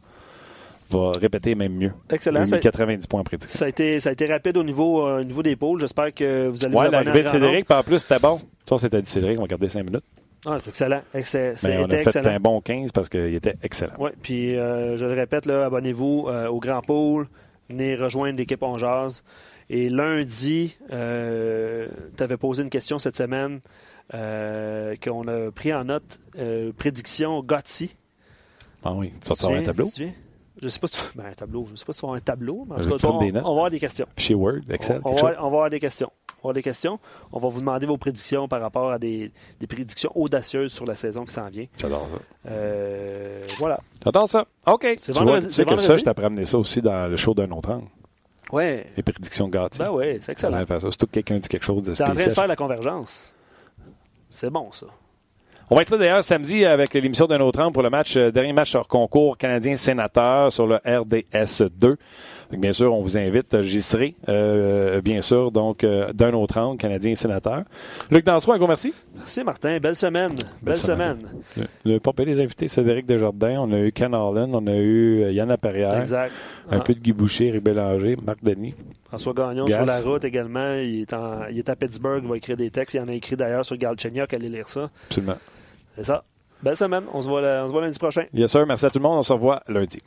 va répéter même mieux. Excellent. Il a 90 points en prédiction. Ça a été, ça a été rapide au niveau, euh, niveau des pôles. J'espère que vous allez ouais, vous l'arrivée de Cédric, puis en plus, c'était bon. Ça, c'était Cédric, on va garder 5 minutes. Ah, c'est excellent. Excellent. Mais on a fait un bon 15 parce qu'il était excellent. Oui, puis euh, je le répète, là, abonnez-vous euh, au Grand Pôle. Venez rejoindre l'équipe On Jazz. Et lundi, euh, tu avais posé une question cette semaine euh, qu'on a pris en note. Euh, prédiction Gotti. Ah oui, tu vas un tableau? Je sais pas si tu... ben, un tableau. Je sais pas si tu vas avoir un tableau, mais en tout cas, on, on, va avoir des questions. Chez Word, Excel. On, on, va, on, va, avoir des questions. On va avoir des questions. On va vous demander vos prédictions par rapport à des, des prédictions audacieuses sur la saison qui s'en vient. J'adore ça. Euh, voilà. J'adore ça. OK. C'est vendredi. Tu sais que ça, je t'ai amené ça aussi dans le show d'un autre angle. Ouais. Les prédictions gâtées. Ben oui, c'est excellent. Surtout que quelqu'un dit quelque chose de spécial. C'est en train de faire la convergence. C'est bon, ça. On va être là d'ailleurs samedi avec l'émission d'un autre angle pour le match, euh, dernier match hors concours canadien-sénateur sur le RDS 2 bien sûr, on vous invite. J'y serai, euh, bien sûr, donc euh, d'un autre angle, Canadien sénateur. Luc Dansereau, un gros merci. Merci, Martin. Belle semaine. Belle, semaine. Le, le les invités, Cédric Desjardins. On a eu Ken Harlan. On a eu euh, Yann Perrière. Exact. Un peu de Guy Boucher, Rick Bélanger, Marc Denis. François Gagnon sur la route également. Il est, il est à Pittsburgh. Il va écrire des textes. Il en a écrit d'ailleurs sur Galchenyuk. Allez lire ça. Absolument. C'est ça. Belle semaine. On se voit, on se voit lundi prochain. Bien sûr. Merci à tout le monde. On se revoit lundi.